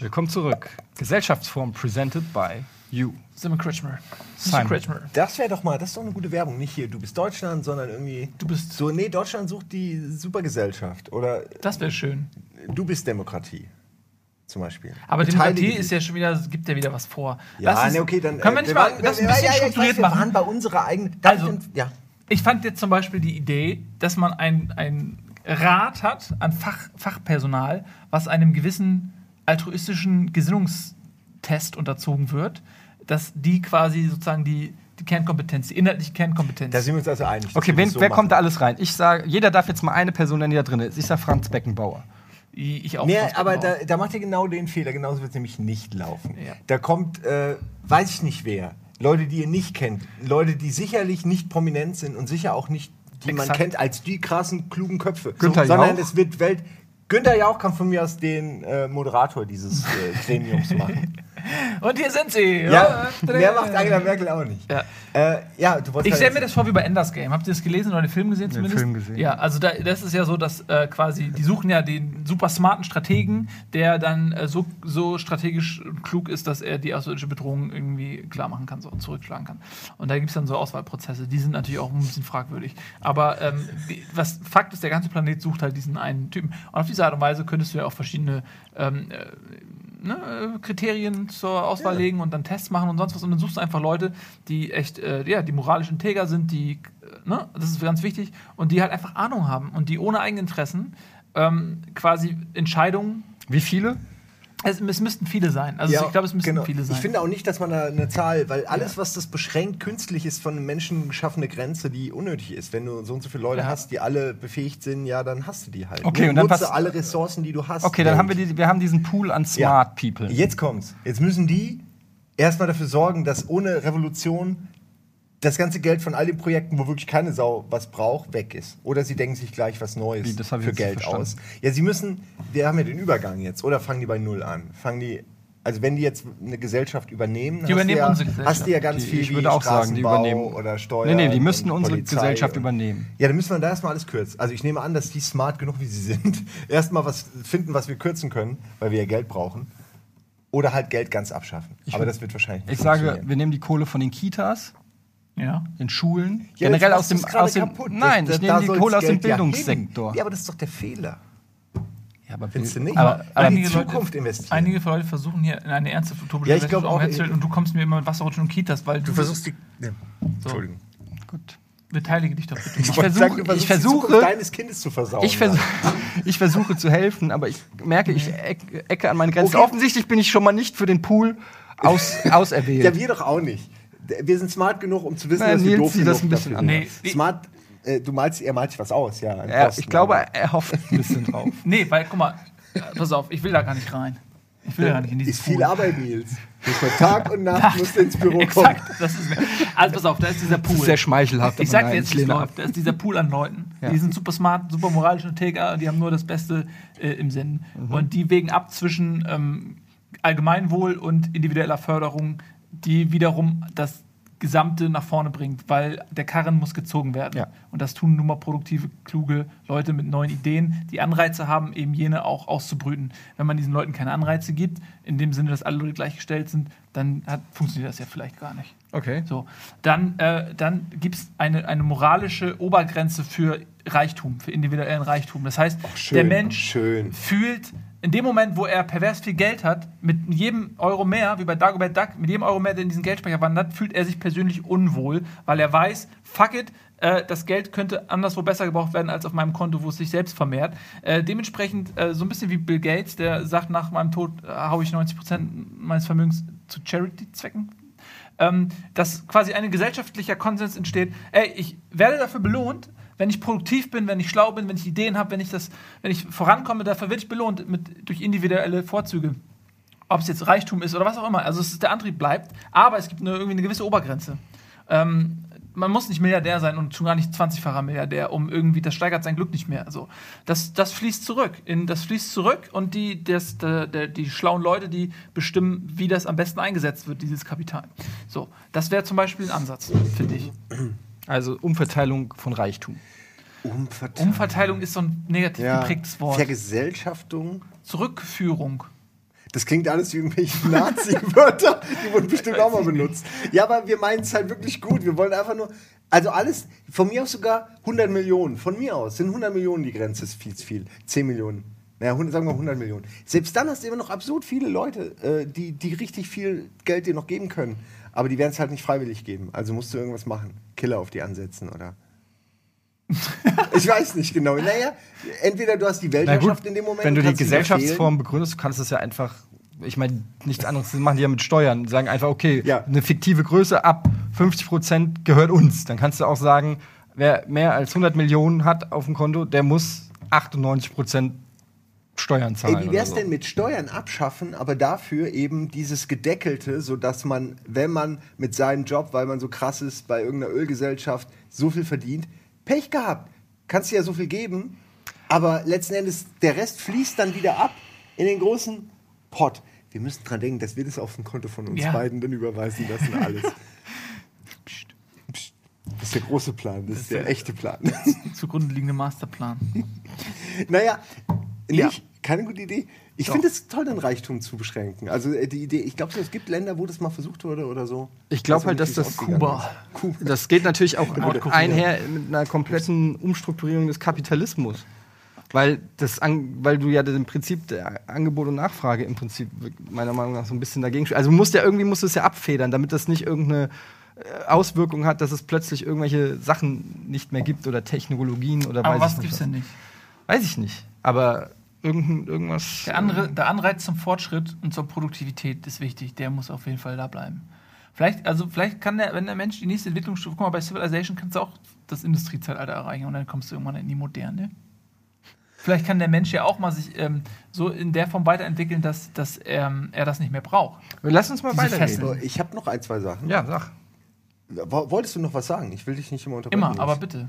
Willkommen zurück. Gesellschaftsform presented by you. Simon Kretschmer. Simon. Kretschmer. Das wäre doch mal, das ist doch eine gute Werbung. Nicht hier, du bist Deutschland, sondern irgendwie. Du bist. So, nee, Deutschland sucht die Supergesellschaft. Oder. Das wäre schön. Du bist Demokratie. Zum Beispiel. Aber Demokratie ist ja schon wieder, gibt ja wieder was vor. Ja, nee, okay, dann. Können wir nicht wir mal waren, das ein bisschen ja, strukturiert weiß, machen? Wir waren bei unserer eigenen. Also, ja. Ich fand jetzt zum Beispiel die Idee, dass man ein, ein Rat hat an Fach, Fachpersonal, was einem gewissen altruistischen Gesinnungstest unterzogen wird, dass die quasi sozusagen die, die Kernkompetenz, die inhaltliche Kernkompetenz. Da sind wir uns also einig. Okay, wen, so wer machen. kommt da alles rein? Ich sage, jeder darf jetzt mal eine Person nennen, die da drin ist. Ich sage Franz Beckenbauer. Ich auch. Nee, aber da, da, macht ihr genau den Fehler. Genauso wird es nämlich nicht laufen. Ja. Da kommt, äh, weiß ich nicht wer. Leute, die ihr nicht kennt. Leute, die sicherlich nicht prominent sind und sicher auch nicht, die Exakt. man kennt als die krassen, klugen Köpfe. Günther sondern Jauch. es wird Welt. Günther Jauch kann von mir aus den äh, Moderator dieses äh, Gremiums machen. Und hier sind sie. Ja, mehr macht Angela Merkel auch nicht. Ja, äh, ja du Ich stelle mir das vor wie bei Enders Game. Habt ihr das gelesen oder den Film gesehen zumindest? Den Film gesehen. Ja, also da, das ist ja so, dass äh, quasi, die suchen ja den super smarten Strategen, der dann äh, so, so strategisch klug ist, dass er die ausländische Bedrohung irgendwie klar machen kann so, und zurückschlagen kann. Und da gibt es dann so Auswahlprozesse. Die sind natürlich auch ein bisschen fragwürdig. Aber ähm, was Fakt ist, der ganze Planet sucht halt diesen einen Typen. Und auf diese Art und Weise könntest du ja auch verschiedene ähm, äh, ne, Kriterien zur Auswahl ja. legen und dann Tests machen und sonst was. Und dann suchst du einfach Leute, die echt, äh, ja, die moralisch integer sind, die, äh, ne, das ist ganz wichtig, und die halt einfach Ahnung haben und die ohne Eigeninteressen ähm, quasi Entscheidungen. Wie viele? Es, es, müssten viele sein. Also ja, ich glaube, es müssten genau. viele sein. Ich finde auch nicht, dass man da eine Zahl, weil alles, ja. was das beschränkt, künstlich ist von einem Menschen geschaffene Grenze, die unnötig ist. Wenn du so und so viele Leute ja. hast, die alle befähigt sind, ja, dann hast du die halt. Okay, und dann nutze alle Ressourcen, die du hast. Okay, dann haben wir, die, wir haben diesen Pool an Smart People. Jetzt kommt's. Jetzt müssen die erstmal dafür sorgen, dass ohne Revolution das ganze Geld von all den Projekten, wo wirklich keine Sau was braucht, weg ist. Oder sie denken sich gleich was Neues ich für Geld aus. Ja, sie müssen, wir haben ja den Übergang jetzt, oder fangen die bei Null an? Fangen die, also wenn die jetzt eine Gesellschaft übernehmen, hast, übernehmen ja, unsere Gesellschaft. hast du ja ganz Die- viel ich würde auch sagen, die übernehmen. oder Steuern. Nee, nee, die müssten unsere Polizei Gesellschaft und- übernehmen. Ja, dann müssen wir da erstmal alles kürzen. Also ich nehme an, dass die smart genug, wie sie sind, erstmal was finden, was wir kürzen können, weil wir ja Geld brauchen. Oder halt Geld ganz abschaffen. Aber das wird wahrscheinlich nicht Ich sage, wir nehmen die Kohle von den Kitas, Ja. den Schulen, Ja, generell aus dem, aus dem kaputt. Nein, Das- ich nehme die Kohle aus dem. Bildungssektor. Ja, aber das ist doch der Fehler. Ja, aber Findest du nicht? Aber, aber in die einige Zukunft Leute, investieren. Einige Leute versuchen hier in eine ernste utopische Ja, ich Welt glaub auch, herzustellen und du kommst mir immer mit Wasserrutschen und Kitas, weil Du versuchst die. Ja. Entschuldigung. gut. Beteilige dich doch bitte. Ich wollte versuche- sagen, du ich versuche- deines Kindes zu versauen. Ich, versuch, ich versuche zu helfen, aber ich merke, ich eck- ecke an meine Grenzen. Okay. Offensichtlich bin ich schon mal nicht für den Pool aus, auserwählt. Ja, wir doch auch nicht. Wir sind smart genug, um zu wissen, Nein, dass wir doof genug das ein bisschen dafür sind. anders. Nee, Smart, äh, du malst, er malt sich was aus, ja. Kosten, ich glaube, aber- er hofft ein bisschen drauf. Nee, weil, guck mal, äh, pass auf, ich will da gar nicht rein. Ich will da gar nicht in dieses ist viel Pool. Arbeit, Nils. Muss man Tag und Nacht musst du ins Büro kommen. Exakt, das ist mir. Also pass auf, da ist dieser Das Pool. ist sehr schmeichelhaft. Ich sag dir jetzt, ab. läuft. Da ist dieser Pool an Leuten. Ja. Die sind super smart, super moralisch und integer, die haben nur das Beste äh, im Sinn. Mhm. Und die wägen ab zwischen ähm, Allgemeinwohl und individueller Förderung, die wiederum das Gesamte nach vorne bringt, weil der Karren muss gezogen werden. Ja. Und das tun nun mal produktive, kluge Leute mit neuen Ideen, die Anreize haben, eben jene auch auszubrüten. Wenn man diesen Leuten keine Anreize gibt, in dem Sinne, dass alle Leute gleichgestellt sind, dann hat, funktioniert das ja vielleicht gar nicht. Okay. So, dann, äh, dann gibt es eine, eine moralische Obergrenze für Reichtum, für individuellen Reichtum. Das heißt, schön, der Mensch schön. fühlt in dem Moment, wo er pervers viel Geld hat, mit jedem Euro mehr, wie bei Dagobert Duck, mit jedem Euro mehr, der in diesen Geldspeicher wandert, fühlt er sich persönlich unwohl, weil er weiß, fuck it, äh, das Geld könnte anderswo besser gebraucht werden als auf meinem Konto, wo es sich selbst vermehrt. Äh, dementsprechend äh, so ein bisschen wie Bill Gates, der sagt, nach meinem Tod äh, haue ich 90% meines Vermögens zu Charity-Zwecken ähm, dass quasi ein gesellschaftlicher Konsens entsteht, ey, ich werde dafür belohnt, wenn ich produktiv bin, wenn ich schlau bin, wenn ich Ideen habe, wenn ich das, wenn ich vorankomme, dafür werde ich belohnt mit, durch individuelle Vorzüge. Ob es jetzt Reichtum ist oder was auch immer. Also es ist der Antrieb bleibt, aber es gibt eine, irgendwie eine gewisse Obergrenze. Ähm, man muss nicht Milliardär sein und schon gar nicht 20-facher Milliardär, um irgendwie, das steigert sein Glück nicht mehr. Also, das, das fließt zurück. In, das fließt zurück und die, das, der, der, die schlauen Leute, die bestimmen, wie das am besten eingesetzt wird, dieses Kapital. So, das wäre zum Beispiel ein Ansatz, finde ich. Also Umverteilung von Reichtum. Umverteilung. Umverteilung ist so ein negativ Ja. geprägtes Wort. Vergesellschaftung. Zurückführung. Das klingt alles wie irgendwelche Nazi-Wörter, die wurden bestimmt auch mal benutzt. Ja, aber wir meinen es halt wirklich gut. Wir wollen einfach nur, also alles, von mir aus sogar 100 Millionen. Von mir aus sind 100 Millionen die Grenze, ist viel zu viel. 10 Millionen. Naja, 100, sagen wir 100 Millionen. Selbst dann hast du immer noch absurd viele Leute, äh, die, die richtig viel Geld dir noch geben können. Aber die werden es halt nicht freiwillig geben. Also musst du irgendwas machen. Killer auf die ansetzen oder. ich weiß nicht genau. Naja, entweder du hast die Weltherrschaft in dem Moment. wenn du die kannst Gesellschaftsform begründest, du kannst es ja einfach, ich meine, nichts anderes machen die ja mit Steuern. Die sagen einfach, okay, Ja. eine fiktive Größe ab 50% gehört uns. Dann kannst du auch sagen, wer mehr als 100 Millionen hat auf dem Konto, der muss 98% Steuern zahlen. Ey, wie wär's oder so. denn mit Steuern abschaffen, aber dafür eben dieses Gedeckelte, sodass man, wenn man mit seinem Job, weil man so krass ist, bei irgendeiner Ölgesellschaft so viel verdient, Pech gehabt. Kannst dir ja so viel geben, aber letzten Endes, der Rest fließt dann wieder ab in den großen Pot. Wir müssen dran denken, dass wir das auf dem Konto von uns Ja. beiden dann überweisen lassen, alles. Psst. Psst. Das ist der große Plan, das, ist der der- echte Plan. Zugrunde liegende Masterplan. Naja, nicht? Ja. Keine gute Idee. Ich finde es toll, den Reichtum zu beschränken. Also äh, die Idee, ich glaube, es gibt Länder, wo das mal versucht wurde oder so. Ich glaube halt, dass das Kuba. Kuba. Das geht natürlich auch einher mit einer kompletten Umstrukturierung des Kapitalismus. Weil, das weil du ja im Prinzip der Angebot und Nachfrage im Prinzip meiner Meinung nach so ein bisschen dagegen Also du musst ja irgendwie musst du es ja abfedern, damit das nicht irgendeine äh, Auswirkung hat, dass es plötzlich irgendwelche Sachen nicht mehr gibt oder Technologien oder Aber weiß was gibt's denn nicht? Weiß ich nicht. Aber irgendein, irgendwas. Der, andere, der Anreiz zum Fortschritt und zur Produktivität ist wichtig. Der muss auf jeden Fall da bleiben. Vielleicht, also vielleicht kann der, wenn der Mensch die nächste Entwicklungsstufe, guck mal, bei Civilization kannst du auch das Industriezeitalter erreichen und dann kommst du irgendwann in die Moderne. Vielleicht kann der Mensch ja auch mal sich ähm, so in der Form weiterentwickeln, dass, dass ähm, er das nicht mehr braucht. Lass uns mal Diese weiterreden. Ich habe noch ein, zwei Sachen. Ja, sag. Wo- Wolltest du noch was sagen? Ich will dich nicht immer unterbrechen. Immer, aber bitte.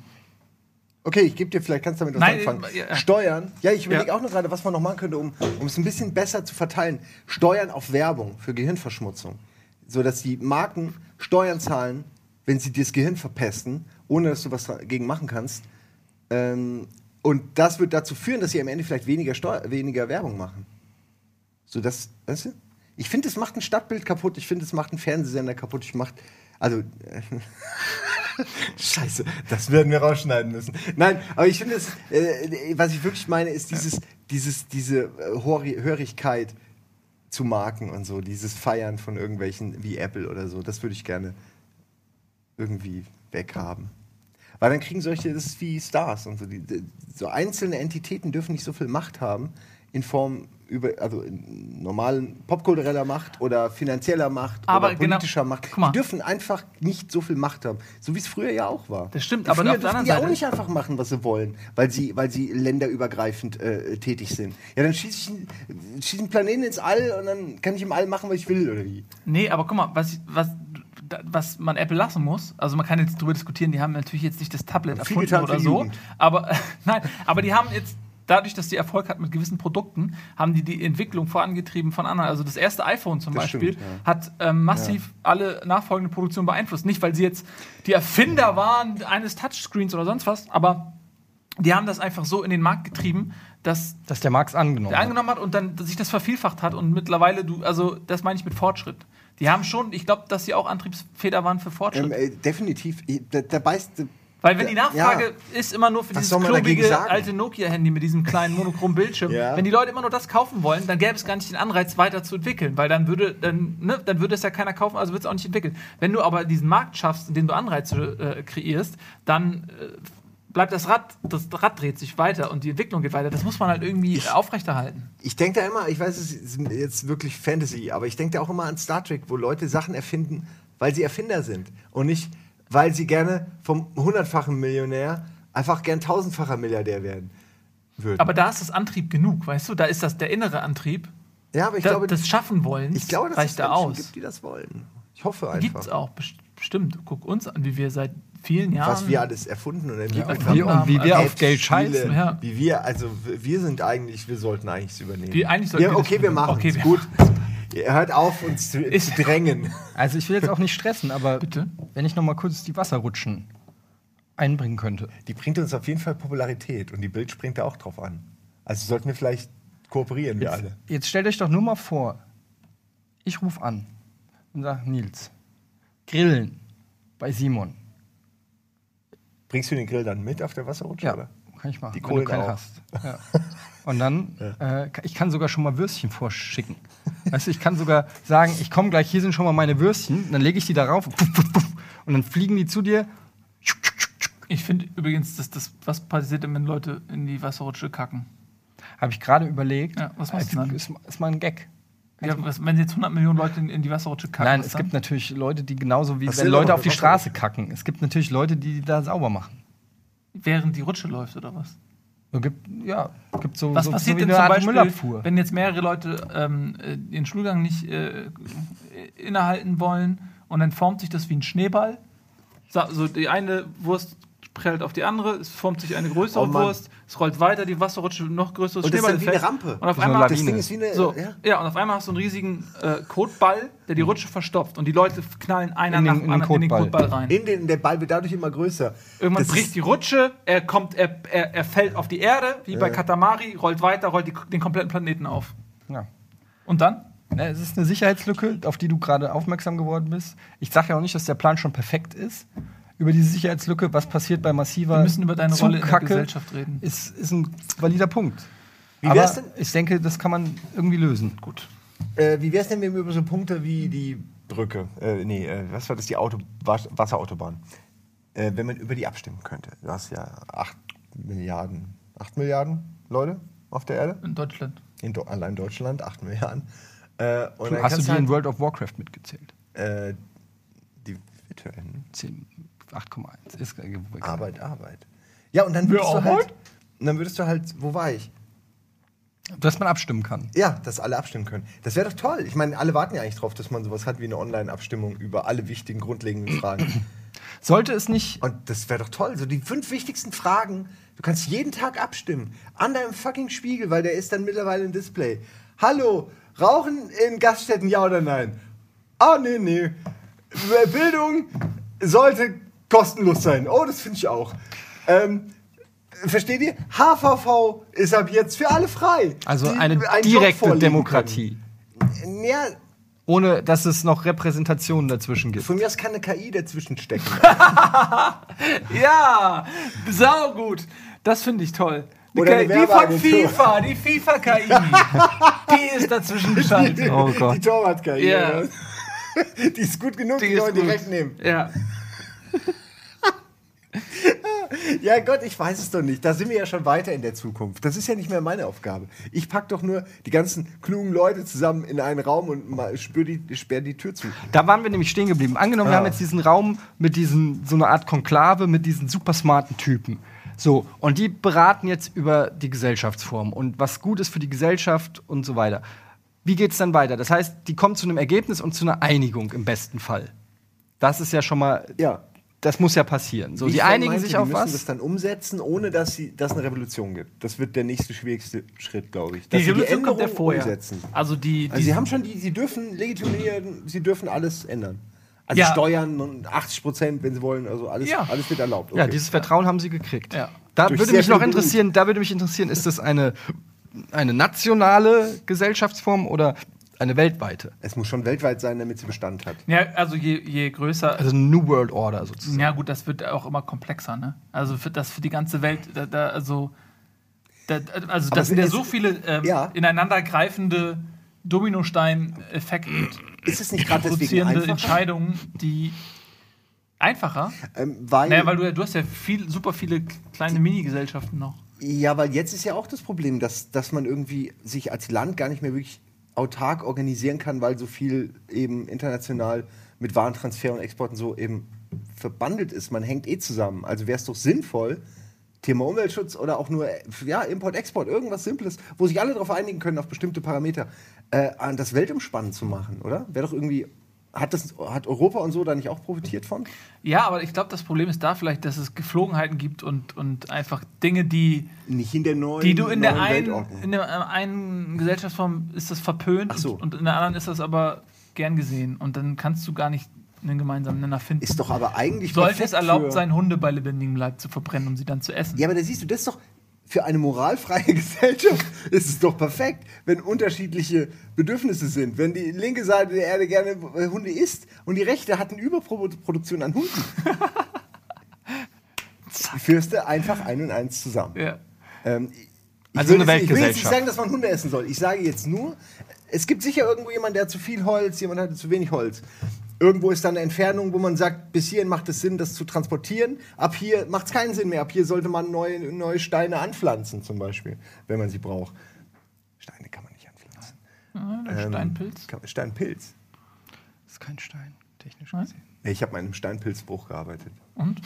Okay, ich gebe dir vielleicht, kannst du damit was Nein, anfangen. äh, ja. Steuern. Ja, ich überlege Ja. auch noch gerade, was man noch machen könnte, um, um es ein bisschen besser zu verteilen. Steuern auf Werbung für Gehirnverschmutzung. So dass die Marken Steuern zahlen, wenn sie dir das Gehirn verpesten, ohne dass du was dagegen machen kannst. Ähm, und das wird dazu führen, dass sie am Ende vielleicht weniger, Steu weniger Werbung machen. So das, weißt du? Ich finde, es macht ein Stadtbild kaputt. Ich finde, es macht einen Fernsehsender kaputt. Ich macht, also, äh, Scheiße, das werden wir rausschneiden müssen. Nein, aber ich finde, es, äh, was ich wirklich meine, ist dieses, dieses, diese äh, Hörigkeit zu Marken und so, dieses Feiern von irgendwelchen wie Apple oder so. Das würde ich gerne irgendwie weghaben. Weil dann kriegen solche, das ist wie Stars und so. Die, so einzelne Entitäten dürfen nicht so viel Macht haben in Form über, also in normalen popkultureller Macht oder finanzieller Macht Aber oder genau- politischer Macht. guck mal. Die dürfen einfach nicht so viel Macht haben. So wie es früher ja auch war. Das stimmt, Die aber früher auf der anderen die auch Seite- nicht einfach machen, was sie wollen, weil sie, weil sie länderübergreifend äh, tätig sind. Ja, dann schieße ich, einen- schieß einen Planeten ins All und dann kann ich im All machen, was ich will, oder wie? Nee, aber guck mal, was, was, was man Apple lassen muss, also man kann jetzt darüber diskutieren, die haben natürlich jetzt nicht das Tablet erfunden oder so, Jugend. aber nein, aber die haben jetzt dadurch, dass die Erfolg hat mit gewissen Produkten, haben die die Entwicklung vorangetrieben von anderen. Also das erste iPhone zum Das Beispiel stimmt, ja. hat ähm, massiv alle nachfolgende Produktionen beeinflusst. Nicht, weil sie jetzt die Erfinder waren eines Touchscreens oder sonst was, aber die haben das einfach so in den Markt getrieben, dass Dass der Marx angenommen der angenommen hat und dann sich das vervielfacht hat und mittlerweile du, also das meine ich mit Fortschritt. Die haben schon, ich glaube, dass sie auch Antriebsfeder waren für Fortschritt. Ähm, äh, definitiv. Da, da beißt. Weil wenn die ja, Nachfrage ist immer nur für Was dieses klobige alte Nokia-Handy mit diesem kleinen monochromen Bildschirm, Ja. wenn die Leute immer nur das kaufen wollen, dann gäbe es gar nicht den Anreiz, weiter zu entwickeln, weil dann würde, dann, ne, dann würde es ja keiner kaufen, also wird es auch nicht entwickelt. Wenn du aber diesen Markt schaffst, in dem du Anreize äh, kreierst, dann äh, bleibt das Rad, das Rad dreht sich weiter und die Entwicklung geht weiter. Das muss man halt irgendwie äh, aufrechterhalten. Ich denke da immer, ich weiß, es ist jetzt wirklich Fantasy, aber ich denke da auch immer an Star Trek, wo Leute Sachen erfinden, weil sie Erfinder sind und nicht, weil sie gerne vom hundertfachen Millionär einfach gern tausendfacher Milliardär werden würden. Aber da ist das Antrieb genug, weißt du? Da ist das der innere Antrieb. ja, aber ich Da, glaube, das Schaffen wollen ich glaube, dass reicht es da Menschen aus. gibt, die das wollen. Ich hoffe Gibt einfach. es auch, best- bestimmt. Guck uns an, wie wir seit vielen Jahren. Was wir alles erfunden und entwickelt haben. Und wie wir auf Geld scheißen. Ja. Wie wir, also wir sind eigentlich, wir sollten eigentlich es übernehmen. Wir- eigentlich sollten ja, wir okay, wir übernehmen. machen Okay, es. wir Gut. Ihr hört auf, uns zu, Ist- zu drängen. Also ich will jetzt auch nicht stressen, aber Bitte? wenn ich noch mal kurz die Wasserrutschen einbringen könnte. Die bringt uns auf jeden Fall Popularität und die Bild springt da auch drauf an. Also sollten wir vielleicht kooperieren, wir alle. Jetzt stellt euch doch nur mal vor, ich rufe an und sage, Nils, Grillen bei Simon. Bringst du den Grill dann mit auf der Wasserrutsche? Ja, Oder? kann ich machen, Die wenn Kohlen du keinen auch. hast. Ja. Und dann, äh, ich kann sogar schon mal Würstchen vorschicken. Weißt du, ich kann sogar sagen, ich komme gleich, hier sind schon mal meine Würstchen, dann lege ich die darauf und dann fliegen die zu dir. Ich finde übrigens, dass das, was passiert denn, wenn Leute in die Wasserrutsche kacken? Habe ich gerade überlegt. Ja, was machst du dann? Ist, ist mal ein Gag. Ja, was, wenn jetzt 100 Millionen Leute in, in die Wasserrutsche kacken, Nein, es dann? gibt natürlich Leute, die genauso wie wenn Leute auf die Straße kacken. Es gibt natürlich Leute, die da sauber machen. während die Rutsche läuft oder was? Es gibt, ja, gibt so, Was so, passiert so wie denn eine zum Art Beispiel, Müllabfuhr. wenn jetzt mehrere Leute ähm, äh, den Schulgang nicht äh, innehalten wollen und dann formt sich das wie ein Schneeball? So, so die eine Wurst prellt auf die andere, es formt sich eine größere Oh. Wurst, es rollt weiter, die Wasserrutsche noch größeres Und das ist wie eine. Rampe. Und auf einmal Das Lawine. Ding ist wie eine. so, ja. ja. und auf einmal hast du einen riesigen äh, Kotball, der die Rutsche verstopft und die Leute knallen einer In den- nach in den dem anderen in den Kotball. Rein. In den, der Ball wird dadurch immer größer. Irgendwann Das bricht die Rutsche, er kommt, er, er, er fällt auf die Erde, wie bei Katamari, rollt weiter, rollt die, den kompletten Planeten auf. Ja. Und dann? Es ist eine Sicherheitslücke, auf die du gerade aufmerksam geworden bist. Ich sage ja auch nicht, dass der Plan schon perfekt ist. Über diese Sicherheitslücke, was passiert bei massiver Wir müssen über deine Rolle in der Zugkacke, Gesellschaft reden. Ist, ist ein valider Punkt. Wie Aber wär's denn- ich denke, das kann man irgendwie lösen. Gut. Äh, wie wäre es denn, wenn wir über so Punkte wie die Brücke, äh, nee, äh, was war das, die Auto, Was Wasserautobahn, äh, wenn man über die abstimmen könnte? Du hast ja 8 Milliarden, 8 Milliarden Leute auf der Erde, In Deutschland. in Do allein Deutschland, 8 Milliarden. Äh, Hast du die in halt, World of Warcraft mitgezählt? äh, die virtuellen 10, 8,1. Ist, äh, Arbeit, Arbeit. Ja, und dann würdest du halt? Und dann würdest du halt, wo war ich? Dass man abstimmen kann. Ja, dass alle abstimmen können. Das wäre doch toll. Ich meine, alle warten ja eigentlich drauf, dass man sowas hat wie eine Online-Abstimmung über alle wichtigen, grundlegenden Fragen. Sollte es nicht. Und das wäre doch toll. So die fünf wichtigsten Fragen. Du kannst jeden Tag abstimmen. An deinem fucking Spiegel, weil der ist dann mittlerweile ein Display. Hallo, Rauchen in Gaststätten, ja oder nein? Ah, nee, nee. Bildung sollte kostenlos sein. Oh, das finde ich auch. Ähm, versteht ihr? HVV ist ab jetzt für alle frei. Also eine direkte Demokratie. Können. Ja, ohne dass es noch Repräsentationen dazwischen gibt. Von mir aus kann eine KI dazwischen stecken. ja, saugut. Das finde ich toll. Oder die von FIFA, die FIFA-KI. die ist dazwischen geschaltet. Oh Gott. Die Torwart-KI. Ja. Die ist gut genug, die, die wollen direkt nehmen. Ja. ja, Gott, ich weiß es doch nicht. Da sind wir ja schon weiter in der Zukunft. Das ist ja nicht mehr meine Aufgabe. Ich pack doch nur die ganzen klugen Leute zusammen in einen Raum und spür die, sperr die Tür zu. Da waren wir nämlich stehen geblieben. Angenommen, ah. wir haben jetzt diesen Raum mit diesen, so einer Art Konklave mit diesen super smarten Typen. So, und die beraten jetzt über die Gesellschaftsform und was gut ist für die Gesellschaft und so weiter. Wie geht es dann weiter? Das heißt, die kommen zu einem Ergebnis und zu einer Einigung im besten Fall. Das ist ja schon mal ja das muss ja passieren. So, die einigen meinte, sich auf die was. müssen das dann umsetzen, ohne dass sie, dass eine Revolution gibt. Das wird der nächste schwierigste Schritt, glaube ich. Dass die Revolution kommt ja vorher. Umsetzen. Also die, die also sie haben schon die, sie dürfen legitimieren, sie dürfen alles ändern. Also ja. Steuern und 80 Prozent, wenn sie wollen, also alles, ja. alles wird erlaubt. Okay. Ja, dieses Vertrauen haben sie gekriegt. Ja. Da Durch würde mich noch interessieren, da würde mich interessieren, ist das eine, eine nationale Gesellschaftsform oder eine weltweite. Es muss schon weltweit sein, damit sie Bestand hat. Ja, also je, je größer. Also New World Order sozusagen. Ja, gut, das wird auch immer komplexer, ne? Also für das für die ganze Welt, da, da also. Da, also, das sind ja so viele ähm, ja. ineinandergreifende Dominostein-Effekte. Ist es nicht gerade produzierende Entscheidungen, die einfacher? Ähm, weil, naja, weil du, du hast ja viel, super viele kleine Mini-Gesellschaften noch. Ja, weil jetzt ist ja auch das Problem, dass, dass man irgendwie sich als Land gar nicht mehr wirklich autark organisieren kann, weil so viel eben international mit Warentransfer und Exporten so eben verbandelt ist. Man hängt eh zusammen. Also wäre es doch sinnvoll, Thema Umweltschutz oder auch nur ja, Import, Export, irgendwas Simples, wo sich alle darauf einigen können, auf bestimmte Parameter, äh, das Weltumspannen zu machen, oder? Wäre doch irgendwie hat, das, hat Europa und so da nicht auch profitiert von? Ja, aber ich glaube, das Problem ist da vielleicht, dass es Geflogenheiten gibt und, und einfach Dinge, die. Nicht in der neuen Die du in der einen, in der äh, einen Gesellschaftsform ist das verpönt so. und, und in der anderen ist das aber gern gesehen. Und dann kannst du gar nicht einen gemeinsamen Nenner finden. Ist doch aber eigentlich. Sollte es erlaubt sein, Hunde bei lebendigem Leib zu verbrennen, um sie dann zu essen? Ja, aber da siehst du, das ist doch, für eine moralfreie Gesellschaft ist es doch perfekt, wenn unterschiedliche Bedürfnisse sind. Wenn die linke Seite der Erde gerne Hunde isst und die rechte hat eine Überproduktion an Hunden. führst einfach ein und eins zusammen. Ja. Ähm, also eine Weltgesellschaft. Ich will jetzt nicht sagen, dass man Hunde essen soll. Ich sage jetzt nur, es gibt sicher irgendwo jemanden, der hat zu viel Holz, jemand hat zu wenig Holz. Irgendwo ist dann eine Entfernung, wo man sagt, bis hierhin macht es Sinn, das zu transportieren. Ab hier macht es keinen Sinn mehr. Ab hier sollte man neue, neue Steine anpflanzen, zum Beispiel, wenn man sie braucht. Steine kann man nicht anpflanzen. Ja, ähm, Steinpilz. Steinpilz. Das ist kein Stein, technisch gesehen. Ich habe mal in einem Steinpilzbruch gearbeitet. Und?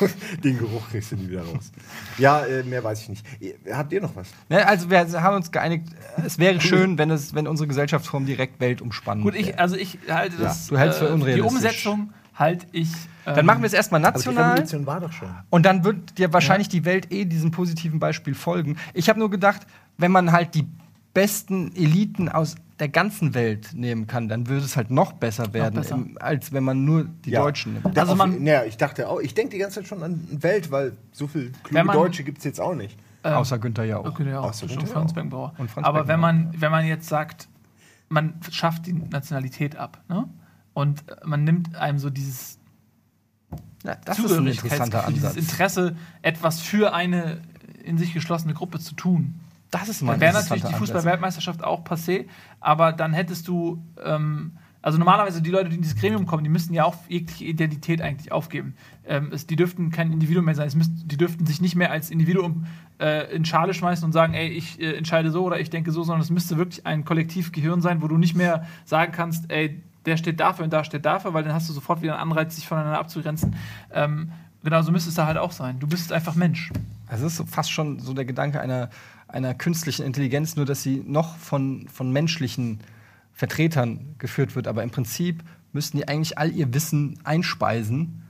Den Geruch kriegst du nie wieder raus. Ja, äh, mehr weiß ich nicht. Habt ihr noch was? Ne, also wir haben uns geeinigt, es wäre schön, wenn, es, wenn unsere Gesellschaftsform direkt weltumspannend Gut, ich, also ich halte das. Ja, du hältst für äh, unrealistisch. Die Umsetzung halte ich. Ähm, dann machen wir es erstmal national. Aber die Revolution war doch schon. Und dann wird dir wahrscheinlich ja. die Welt eh diesem positiven Beispiel folgen. Ich habe nur gedacht, wenn man halt die besten Eliten aus der ganzen Welt nehmen kann, dann würde es halt noch besser werden, noch besser. Im, als wenn man nur die ja. Deutschen nimmt. Also man, ja, ich dachte auch, ich denke die ganze Zeit schon an Welt, weil so viele kluge man, Deutsche gibt es jetzt auch nicht. Ähm, Außer Günther Jauch. Okay, ja, Außer Günther Franz Beckenbauer. Und Franz Aber wenn man, wenn man jetzt sagt, man schafft die Nationalität ab ne? und man nimmt einem so dieses ja, das ist ein interessanter Ansatz. Dieses Interesse, etwas für eine in sich geschlossene Gruppe zu tun. Das ist mal Wäre natürlich die Fußball-Weltmeisterschaft auch passé, aber dann hättest du, ähm, also normalerweise die Leute, die in dieses Gremium kommen, die müssten ja auch jegliche Identität eigentlich aufgeben. Ähm, es, die dürften kein Individuum mehr sein, es müsst, die dürften sich nicht mehr als Individuum äh, in Schale schmeißen und sagen, ey, ich äh, entscheide so oder ich denke so, sondern es müsste wirklich ein Kollektivgehirn sein, wo du nicht mehr sagen kannst, ey, der steht dafür und da steht dafür, weil dann hast du sofort wieder einen Anreiz, sich voneinander abzugrenzen. Ähm, genau so müsste es da halt auch sein. Du bist einfach Mensch. Also es ist fast schon so der Gedanke einer, einer künstlichen Intelligenz, nur dass sie noch von, von menschlichen Vertretern geführt wird. Aber im Prinzip müssten die eigentlich all ihr Wissen einspeisen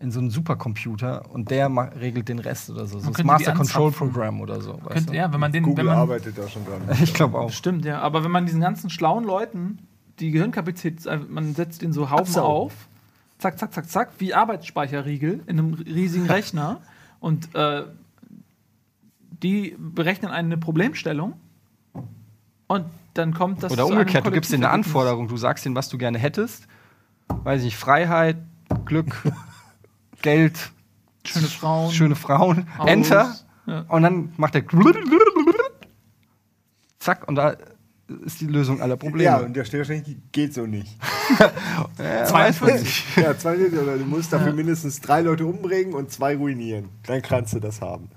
in so einen Supercomputer und der regelt den Rest oder so. So ein Master Control Program oder so. Könnte, ja, wenn man den, Google wenn man, arbeitet da schon dran. Ich glaube auch. Stimmt, ja. Aber wenn man diesen ganzen schlauen Leuten die Gehirnkapazität, äh, man setzt den so Haufen Absaugen. auf, zack, zack, zack, zack, wie Arbeitsspeicherriegel in einem riesigen Rechner und äh, die berechnen eine Problemstellung und dann kommt das Oder zu einem umgekehrt, du gibst denen eine. Anforderung, du sagst denen, was du gerne hättest. Weiß ich nicht, Freiheit, Glück, Geld, Schöne Frauen. schöne Frauen. Autos. Enter. Ja. Und dann macht er zack und da ist die Lösung aller Probleme. Ja, und der steht wahrscheinlich, geht so nicht. Ja, 42. ja, zwei Minuten, oder du musst dafür mindestens drei Leute umbringen und zwei ruinieren. Dann kannst du das haben.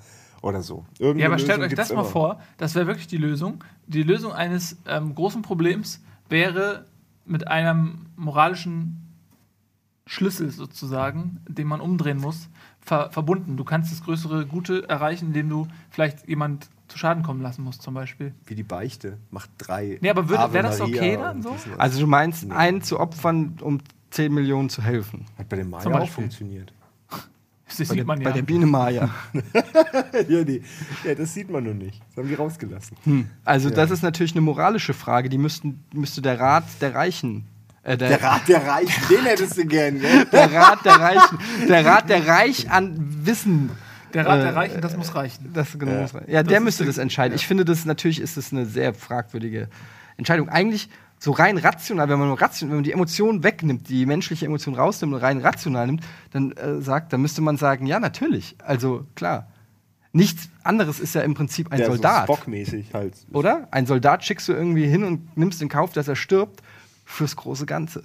Oder so. Irgendeine Ja, aber stellt Lösung euch das mal immer. vor, das wäre wirklich die Lösung. Die Lösung eines ähm, großen Problems wäre mit einem moralischen Schlüssel sozusagen, den man umdrehen muss, ver verbunden. Du kannst das größere Gute erreichen, indem du vielleicht jemand zu Schaden kommen lassen musst, zum Beispiel. Wie die Beichte. Macht drei. Nee, aber wäre das Maria okay dann so? Also du meinst, einen zu opfern, um 10 Millionen zu helfen. Hat bei dem Maya auch funktioniert. Das Bei, sieht der, man bei ja. der Biene Maya. ja, die, ja, das sieht man noch nicht. Das haben die rausgelassen. Also Ja. das ist natürlich eine moralische Frage, die müssten, müsste der Rat der Reichen. Äh, der, Der Rat der Reichen, den hättest du gern, gell? der Rat der Reichen. Der Rat der Reich an Wissen. Der Rat Äh, der Reichen, das muss reichen. Das genau Ja. muss rein. ja, Das der müsste das entscheiden. Ich finde, das natürlich ist das eine sehr fragwürdige Entscheidung. Eigentlich so rein rational, wenn man nur ration, wenn man die Emotion wegnimmt, die menschliche Emotion rausnimmt und rein rational nimmt, dann äh, sagt, dann müsste man sagen, ja natürlich. Also klar. Nichts anderes ist ja im Prinzip ein der Soldat. So Spock-mäßig halt. Oder? Ein Soldat schickst du irgendwie hin und nimmst in Kauf, dass er stirbt, fürs große Ganze.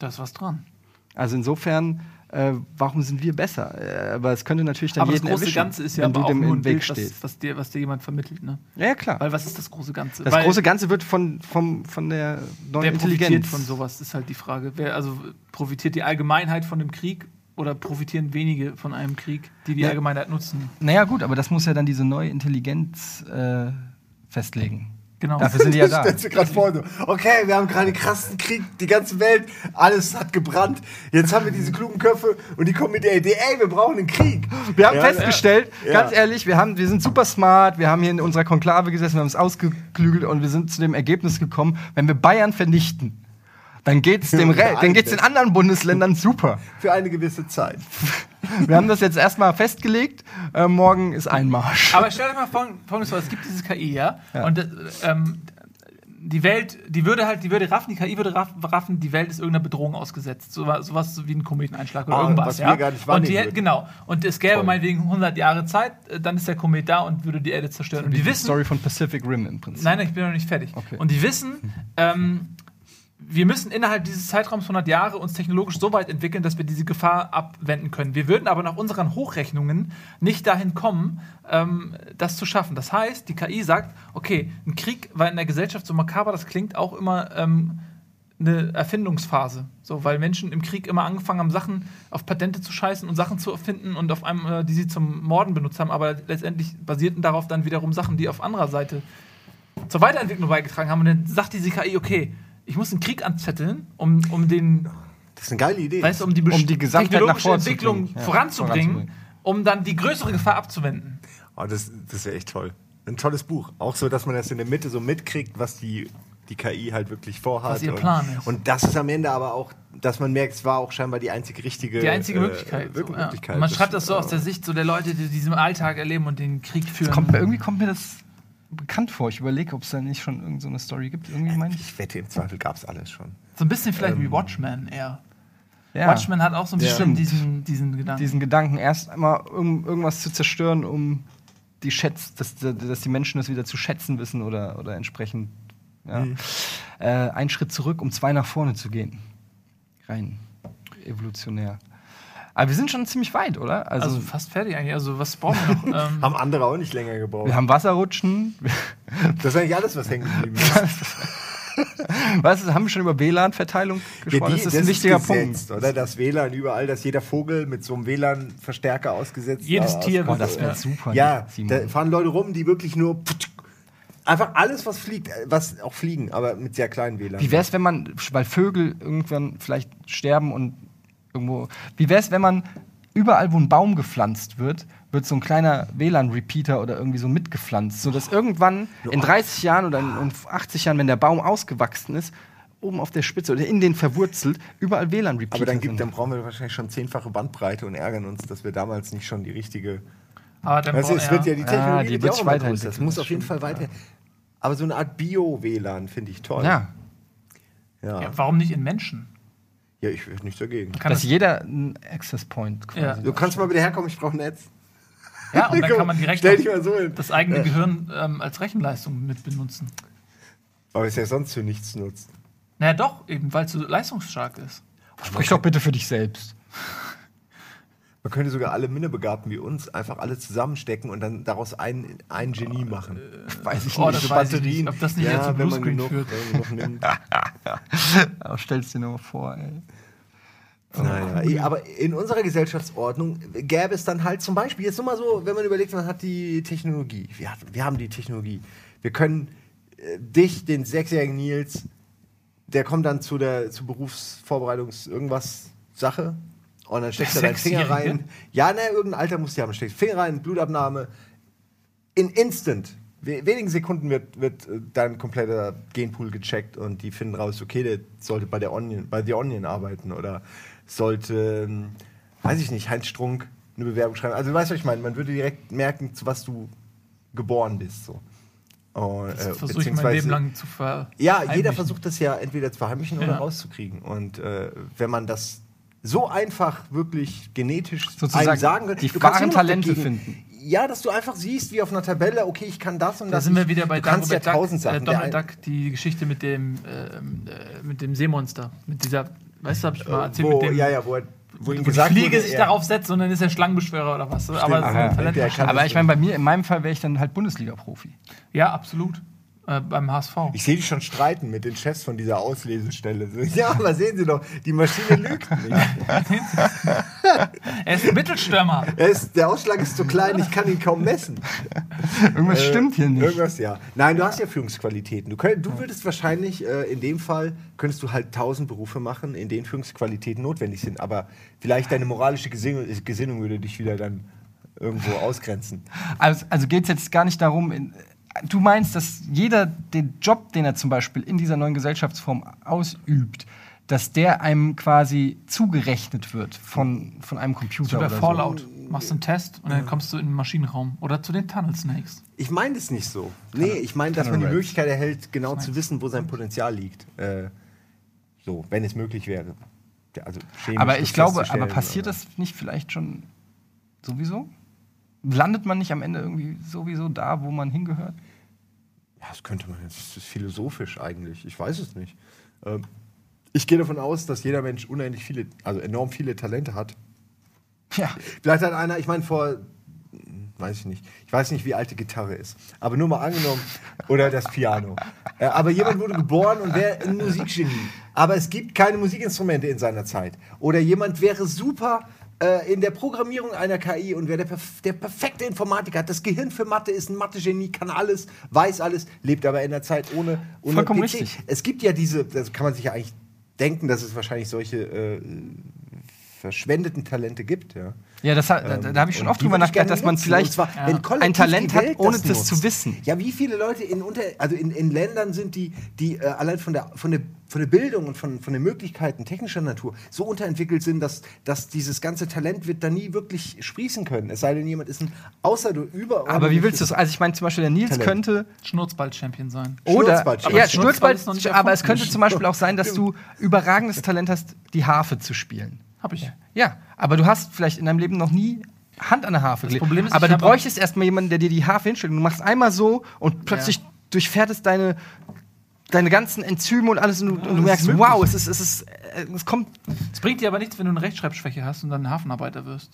Da ist was dran. Also insofern, äh, warum sind wir besser? Äh, aber es könnte natürlich dann Aber das jeden große erwischen, Ganze ist ja wenn aber du dem nur ein Weg Bild, was, stehst. was, dir, was dir jemand vermittelt. Ne? Ja, klar. Weil was ist das große Ganze? das Weil große Ganze wird von, vom, von der neuen wer Intelligenz. profitiert von sowas, ist halt die Frage. Wer, also profitiert die Allgemeinheit von dem Krieg oder profitieren wenige von einem Krieg, die die Ja. Allgemeinheit nutzen? Naja, gut, aber das muss ja dann diese neue Intelligenz äh, festlegen. Genau. Dafür sind die ja da. Stellst du gerade vor, so, okay, wir haben gerade den krassen Krieg, die ganze Welt, alles hat gebrannt. Jetzt haben wir diese klugen Köpfe und die kommen mit der Idee, ey, wir brauchen einen Krieg. Wir haben Ja, festgestellt, ja. ganz ehrlich, wir, haben, wir sind super smart, wir haben hier in unserer Konklave gesessen, wir haben es ausgeklügelt und wir sind zu dem Ergebnis gekommen, wenn wir Bayern vernichten, dann geht es dem Re- dann geht's den anderen Bundesländern super. Für eine gewisse Zeit. Wir haben das jetzt erstmal festgelegt, äh, morgen ist Einmarsch. Aber stell dir mal vor, folgendes vor, es gibt dieses KI, ja? Ja. Und äh, ähm, die Welt, die würde halt, die würde raffen, die KI würde raff- raffen, die Welt ist irgendeiner Bedrohung ausgesetzt. So, sowas wie ein Kometeneinschlag oder Ah, irgendwas. was wir ja? gar nicht und die, würden. Genau. Und es gäbe Voll. meinetwegen 100 Jahre Zeit, äh, dann ist der Komet da und würde die Erde zerstören. Und die die wissen, Story von Pacific Rim im Prinzip. Nein, ich bin noch nicht fertig. Okay. Und die wissen, ähm, wir müssen innerhalb dieses Zeitraums 100 Jahre uns technologisch so weit entwickeln, dass wir diese Gefahr abwenden können. Wir würden aber nach unseren Hochrechnungen nicht dahin kommen, ähm, das zu schaffen. Das heißt, die KI sagt, okay, ein Krieg war in der Gesellschaft, so makaber das klingt, auch immer ähm, eine Erfindungsphase. So, weil Menschen im Krieg immer angefangen haben, Sachen auf Patente zu scheißen und Sachen zu erfinden und auf einem, äh, die sie zum Morden benutzt haben, aber letztendlich basierten darauf dann wiederum Sachen, die auf anderer Seite zur Weiterentwicklung beigetragen haben. Und dann sagt diese KI, okay, ich muss einen Krieg anzetteln, um, um den, Das ist eine geile Idee. weißt du, um die, Um die technologische Entwicklung. Ja, voranzubringen, voranzubringen. um dann die größere Gefahr abzuwenden. Oh, das das wäre echt toll. Ein tolles Buch. Auch so, dass man das in der Mitte so mitkriegt, was die, die KI halt wirklich vorhat. Was ihr und, Plan ist. Und das ist am Ende aber auch, dass man merkt, es war auch scheinbar die einzige richtige Die einzige äh, Möglichkeit. wirklich so, ja. Möglichkeit. Man schreibt das so aus der Sicht so der Leute, die diesen Alltag erleben und den Krieg führen. Kommt, irgendwie kommt mir das bekannt vor. Ich überlege, ob es da nicht schon irgendeine so eine Story gibt. Irgendwie meine ich. Ich wette, im Zweifel gab es alles schon. so ein bisschen vielleicht Ähm, wie Watchmen eher. Ja. Watchmen hat auch so ein Ja. bisschen diesen, diesen Gedanken. diesen Gedanken, erst einmal um irgendwas zu zerstören, um die Schätz, dass, dass die Menschen das wieder zu schätzen wissen oder, oder entsprechend ja. äh, einen Schritt zurück, um zwei nach vorne zu gehen. Rein evolutionär. Aber wir sind schon ziemlich weit, oder? Also, also fast fertig eigentlich. Also was brauchen wir noch? ähm, Haben andere auch nicht länger gebraucht. wir haben Wasserrutschen. Das ist eigentlich alles, was hängen geblieben ist. Was haben wir schon über WLAN-Verteilung gesprochen? Ja, die, das ist ein wichtiger gesetzt, Punkt. Oder das WLAN überall, dass jeder Vogel mit so einem WLAN-Verstärker ausgesetzt ist. Jedes Tier. Oh, das wäre super. Ja, da fahren Leute rum, die wirklich nur einfach alles, was fliegt, was auch fliegen, aber mit sehr kleinen WLAN. Wie wäre es, wenn man, weil Vögel irgendwann vielleicht sterben und irgendwo. Wie wäre es, wenn man überall, wo ein Baum gepflanzt wird, wird so ein kleiner WLAN-Repeater oder irgendwie so mitgepflanzt, sodass irgendwann in 30 Jahren oder in 80 Jahren, wenn der Baum ausgewachsen ist, oben auf der Spitze oder in den verwurzelt, überall WLAN-Repeater Aber dann, gibt, dann brauchen wir wahrscheinlich schon zehnfache Bandbreite und ärgern uns, dass wir damals nicht schon die richtige. Aber dann weißt, es wird ja die Technologie ja, die wird auch weiter. Das muss auf jeden Fall weiter. Aber so eine Art Bio-WLAN finde ich toll. Ja. ja. ja. Warum nicht in Menschen? Ja, ich wäre nicht dagegen. Kann Dass jeder einen Access Point quasi. Ja. Du kannst mal wieder herkommen, ich brauche ein Netz. Ja, und dann kann man direkt so das eigene Gehirn ähm, als Rechenleistung mit benutzen. Aber es ja sonst für nichts nutzt. Naja, doch, eben, weil es so leistungsstark ist. Sprich doch bitte für dich selbst. Man könnte sogar alle Minnebegabten wie uns einfach alle zusammenstecken und dann daraus ein, ein Genie machen. Äh, weiß ich oh, nicht. So Batterien. Nicht, ob das nicht ja, jetzt wenn man genug, führt. Noch nimmt. Stell's dir nur vor, ey. Oh, naja, cool. aber in unserer Gesellschaftsordnung gäbe es dann halt zum Beispiel, jetzt nur mal so, wenn man überlegt, man hat die Technologie. Wir, wir haben die Technologie. Wir können äh, dich, den sechsjährigen Nils, der kommt dann zu der zu Berufsvorbereitungs irgendwas Sache und dann steckst du deinen Finger rein. Ja, ne, irgendein Alter musst du haben. Steckst Finger rein, Blutabnahme. In Instant, wenigen Sekunden wird, wird äh, dein kompletter Genpool gecheckt und die finden raus, okay, der sollte bei der Onion, bei The Onion arbeiten oder sollte, ähm, weiß ich nicht, Heinz Strunk eine Bewerbung schreiben. Also, weißt du, was ich meine? Man würde direkt merken, zu was du geboren bist. So. Und, äh, versuche ich mein Leben lang zu verheimlichen. Ja, jeder versucht das ja entweder zu verheimlichen ja. oder rauszukriegen. Und äh, wenn man das so einfach wirklich genetisch sozusagen sagen die wahren Talente dagegen, finden. Ja, dass du einfach siehst, wie auf einer Tabelle, okay, ich kann das und da das. Da sind wir wieder bei du kannst ja tausend Sachen. Äh, Donald Duck, die Geschichte mit dem, ähm, äh, mit dem Seemonster. Mit dieser, weißt du, hab ich mal erzählt, wo, mit dem. Ja, ja, wo er wo, wo die Fliege wurde, sich ja. darauf setzt und dann ist er Schlangenbeschwörer oder was. Stimmt, aber, so aber ich meine, bei mir, in meinem Fall wäre ich dann halt Bundesliga-Profi. Ja, absolut äh, beim HSV. Ich sehe dich schon streiten mit den Chefs von dieser Auslesestelle. Ja, aber sehen Sie doch, die Maschine lügt nicht. er ist ein Mittelstürmer. Ist, der Ausschlag ist zu klein, ich kann ihn kaum messen. Irgendwas äh, stimmt hier nicht. Irgendwas, ja. Nein, du hast ja Führungsqualitäten. Du, könnt, du würdest wahrscheinlich, äh, in dem Fall, könntest du halt tausend Berufe machen, in denen Führungsqualitäten notwendig sind. Aber vielleicht deine moralische Gesinnung, Gesinnung würde dich wieder dann irgendwo ausgrenzen. Also, also geht es jetzt gar nicht darum, in, du meinst, dass jeder den Job, den er zum Beispiel in dieser neuen Gesellschaftsform ausübt, dass der einem quasi zugerechnet wird von, von einem Computer. So oder Fallout. So. Machst einen Test und dann kommst du in den Maschinenraum oder zu den Tunnel Snakes. Ich meine das nicht so. Nee, ich meine, dass man die Möglichkeit erhält, genau zu wissen, wo sein Potenzial liegt. Äh, so, wenn es möglich wäre. Also aber ich glaube, aber passiert das nicht vielleicht schon sowieso? landet man nicht am Ende irgendwie sowieso da, wo man hingehört? Ja, das könnte man jetzt. Das ist philosophisch eigentlich. Ich weiß es nicht. Ähm, ich gehe davon aus, dass jeder Mensch unendlich viele, also enorm viele Talente hat. Ja. Vielleicht hat einer, ich meine, vor, weiß ich nicht, ich weiß nicht, wie alt die Gitarre ist, aber nur mal angenommen, oder das Piano. Äh, aber jemand wurde geboren und wäre ein Musikgenie. Aber es gibt keine Musikinstrumente in seiner Zeit. Oder jemand wäre super äh, in der Programmierung einer KI und wer der, perf der, perfekte Informatiker hat, das Gehirn für Mathe ist ein Mathe-Genie, kann alles, weiß alles, lebt aber in der Zeit ohne, ohne Vollkommen PC. richtig. Es gibt ja diese, das kann man sich ja eigentlich denken, dass es wahrscheinlich solche äh, verschwendeten Talente gibt. Ja, ja das, da, da, da habe ich schon oft drüber nachgedacht, dass man vielleicht zwar, ja. ein Talent hat, ohne das, das zu wissen. Ja, wie viele Leute in, unter, also in, in Ländern sind, die, die äh, allein von der, von, der, von der Bildung und von, von den Möglichkeiten technischer Natur so unterentwickelt sind, dass, dass dieses ganze Talent wird da nie wirklich sprießen können. Es sei denn, jemand ist ein außer du über. Aber wie willst du das? Also ich meine zum Beispiel, der Nils Talent. könnte Schnurzball-Champion sein. Oder Schnurzball ja, Schnurzball, Schnurzball aber es könnte zum Beispiel auch sein, dass du überragendes Talent hast, die Harfe zu spielen. Hab ich. Ja, aber du hast vielleicht in deinem Leben noch nie Hand an der Harfe gelegt. Problem ist, aber du bräuchtest erstmal jemanden, der dir die Harfe hinstellt. Du machst einmal so und plötzlich ja. durchfährt es deine, deine ganzen Enzyme und alles und du, ja, und du merkst, wow, es ist, es ist, äh, es kommt. Es bringt dir aber nichts, wenn du eine Rechtschreibschwäche hast und dann ein Hafenarbeiter wirst.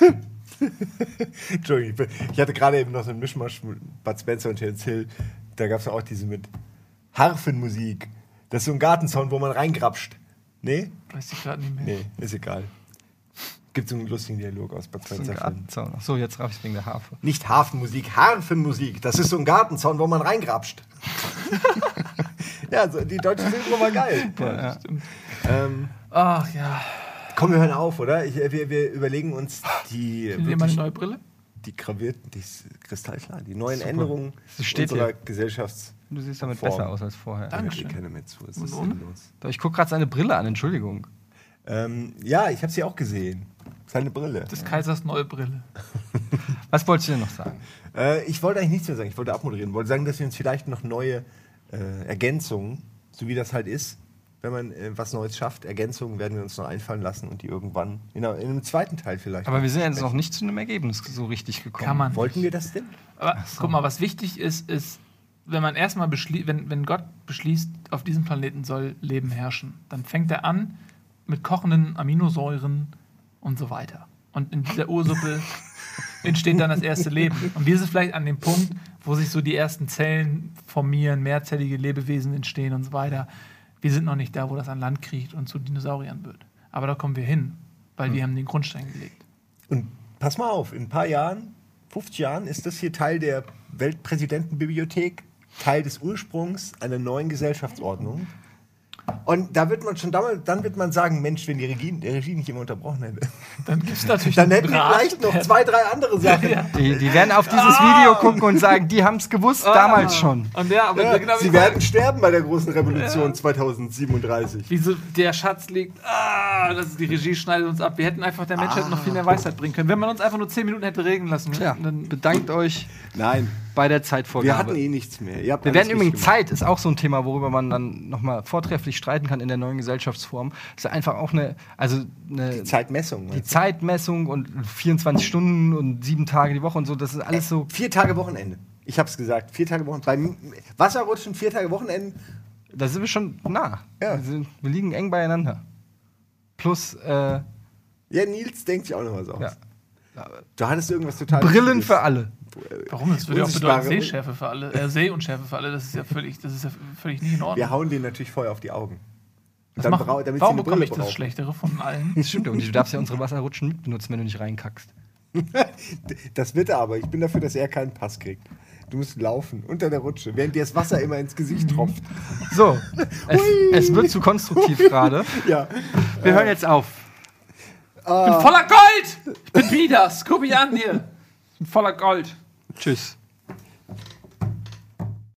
Entschuldigung, ich hatte gerade eben noch so einen Mischmasch mit Bud Spencer und Terence Hill. Da gab es auch diese mit Harfenmusik. Das ist so ein Gartenzaun, wo man reingrapscht. Nee? Weiß ich gerade nicht mehr. Nee, ist egal. Gibt so einen lustigen Dialog aus Bud Spencer. So Gartenzaun. Achso, jetzt raff ich wegen der Harfe. Nicht Hafenmusik, Harfenmusik. Das ist so ein Gartenzaun, wo man reingrapscht. ja, so, die deutsche Synchro war geil. Ja, ja. Ähm, Ach ja. Komm, wir hören auf, oder? Ich, wir, wir überlegen uns die. Nehmen wir eine neue Brille? Die gravierten, die ist kristallklar, die neuen Super. Änderungen unserer hier. Gesellschafts. Du siehst damit Form. besser aus als vorher. Dankeschön. Ich kenne mir zu. Es ist sinnlos. Ich gucke gerade seine Brille an, Entschuldigung. Ähm, ja, ich habe sie auch gesehen. Seine Brille. Des Kaisers neue Brille. Was wolltest du denn noch sagen? Äh, ich wollte eigentlich nichts mehr sagen. Ich wollte abmoderieren. Ich wollte sagen, dass wir uns vielleicht noch neue äh, Ergänzungen, so wie das halt ist, wenn man äh, was Neues schafft. Ergänzungen werden wir uns noch einfallen lassen und die irgendwann in, in einem zweiten Teil vielleicht. Aber wir sind jetzt noch nicht zu einem Ergebnis so richtig gekommen. Kann man. Wollten wir das denn? Aber so. guck mal, was wichtig ist, ist, wenn man erstmal beschließt, wenn, wenn Gott beschließt, auf diesem Planeten soll Leben herrschen, dann fängt er an mit kochenden Aminosäuren und so weiter. Und in dieser Ursuppe entsteht dann das erste Leben. Und wir sind vielleicht an dem Punkt, wo sich so die ersten Zellen formieren, mehrzellige Lebewesen entstehen und so weiter. Wir sind noch nicht da, wo das an Land kriegt und zu Dinosauriern wird. Aber da kommen wir hin, weil mhm. wir haben den Grundstein gelegt. Und pass mal auf, in ein paar Jahren, 50 Jahren, ist das hier Teil der Weltpräsidentenbibliothek, Teil des Ursprungs einer neuen Gesellschaftsordnung. Und da wird man schon damals, dann wird man sagen, Mensch, wenn die Regie, die Regie nicht immer unterbrochen hätte, dann gibt's natürlich dann hätten wir vielleicht noch zwei, drei andere Sachen. Ja. Die, die, werden auf dieses ah. Video gucken und sagen, die haben es gewusst ah. damals schon. Und ja, aber ja, genau sie werden sterben bei der großen Revolution ja. 2037. Wie so der Schatz liegt, ah, das ist die Regie schneidet uns ab. Wir hätten einfach der Menschheit ah. noch viel mehr Weisheit bringen können, wenn man uns einfach nur zehn Minuten hätte reden lassen. Ja, dann bedankt euch. Nein bei der Zeitvorgabe. Wir hatten eh nichts mehr. Wir werden übrigens Zeit ist auch so ein Thema, worüber man dann nochmal vortrefflich streiten kann in der neuen Gesellschaftsform. Das ist einfach auch eine, also eine die Zeitmessung. Die Zeitmessung und 24 Stunden und sieben Tage die Woche und so. Das ist alles so. Vier Tage Wochenende. Ich habe es gesagt. Vier Tage Wochenende. Wasserrutschen vier Tage Wochenende. Da sind wir schon nah. Ja. Wir liegen eng beieinander. Plus. Äh, ja, Nils denkt sich auch noch was aus. Ja. Du hattest irgendwas total. Brillen für alle. Warum? Das würde ja auch bedeuten Sehschärfe für alle. Äh, Sehunschärfe für alle. Das ist ja völlig, das ist ja völlig nicht in Ordnung. Wir hauen denen natürlich vorher auf die Augen. Dann machen, warum bekomme ich das brauchen. Schlechtere von allen? Das stimmt. Und du darfst ja unsere Wasserrutschen mitbenutzen, wenn du nicht reinkackst. das wird er aber. Ich bin dafür, dass er keinen Pass kriegt. Du musst laufen unter der Rutsche, während dir das Wasser immer ins Gesicht tropft. So, es, es wird zu konstruktiv gerade. Ja. Wir äh, hören jetzt auf. Ich bin voller Gold! Ich bin Midas. Guck mich an hier. Ich bin voller Gold. Tschüss.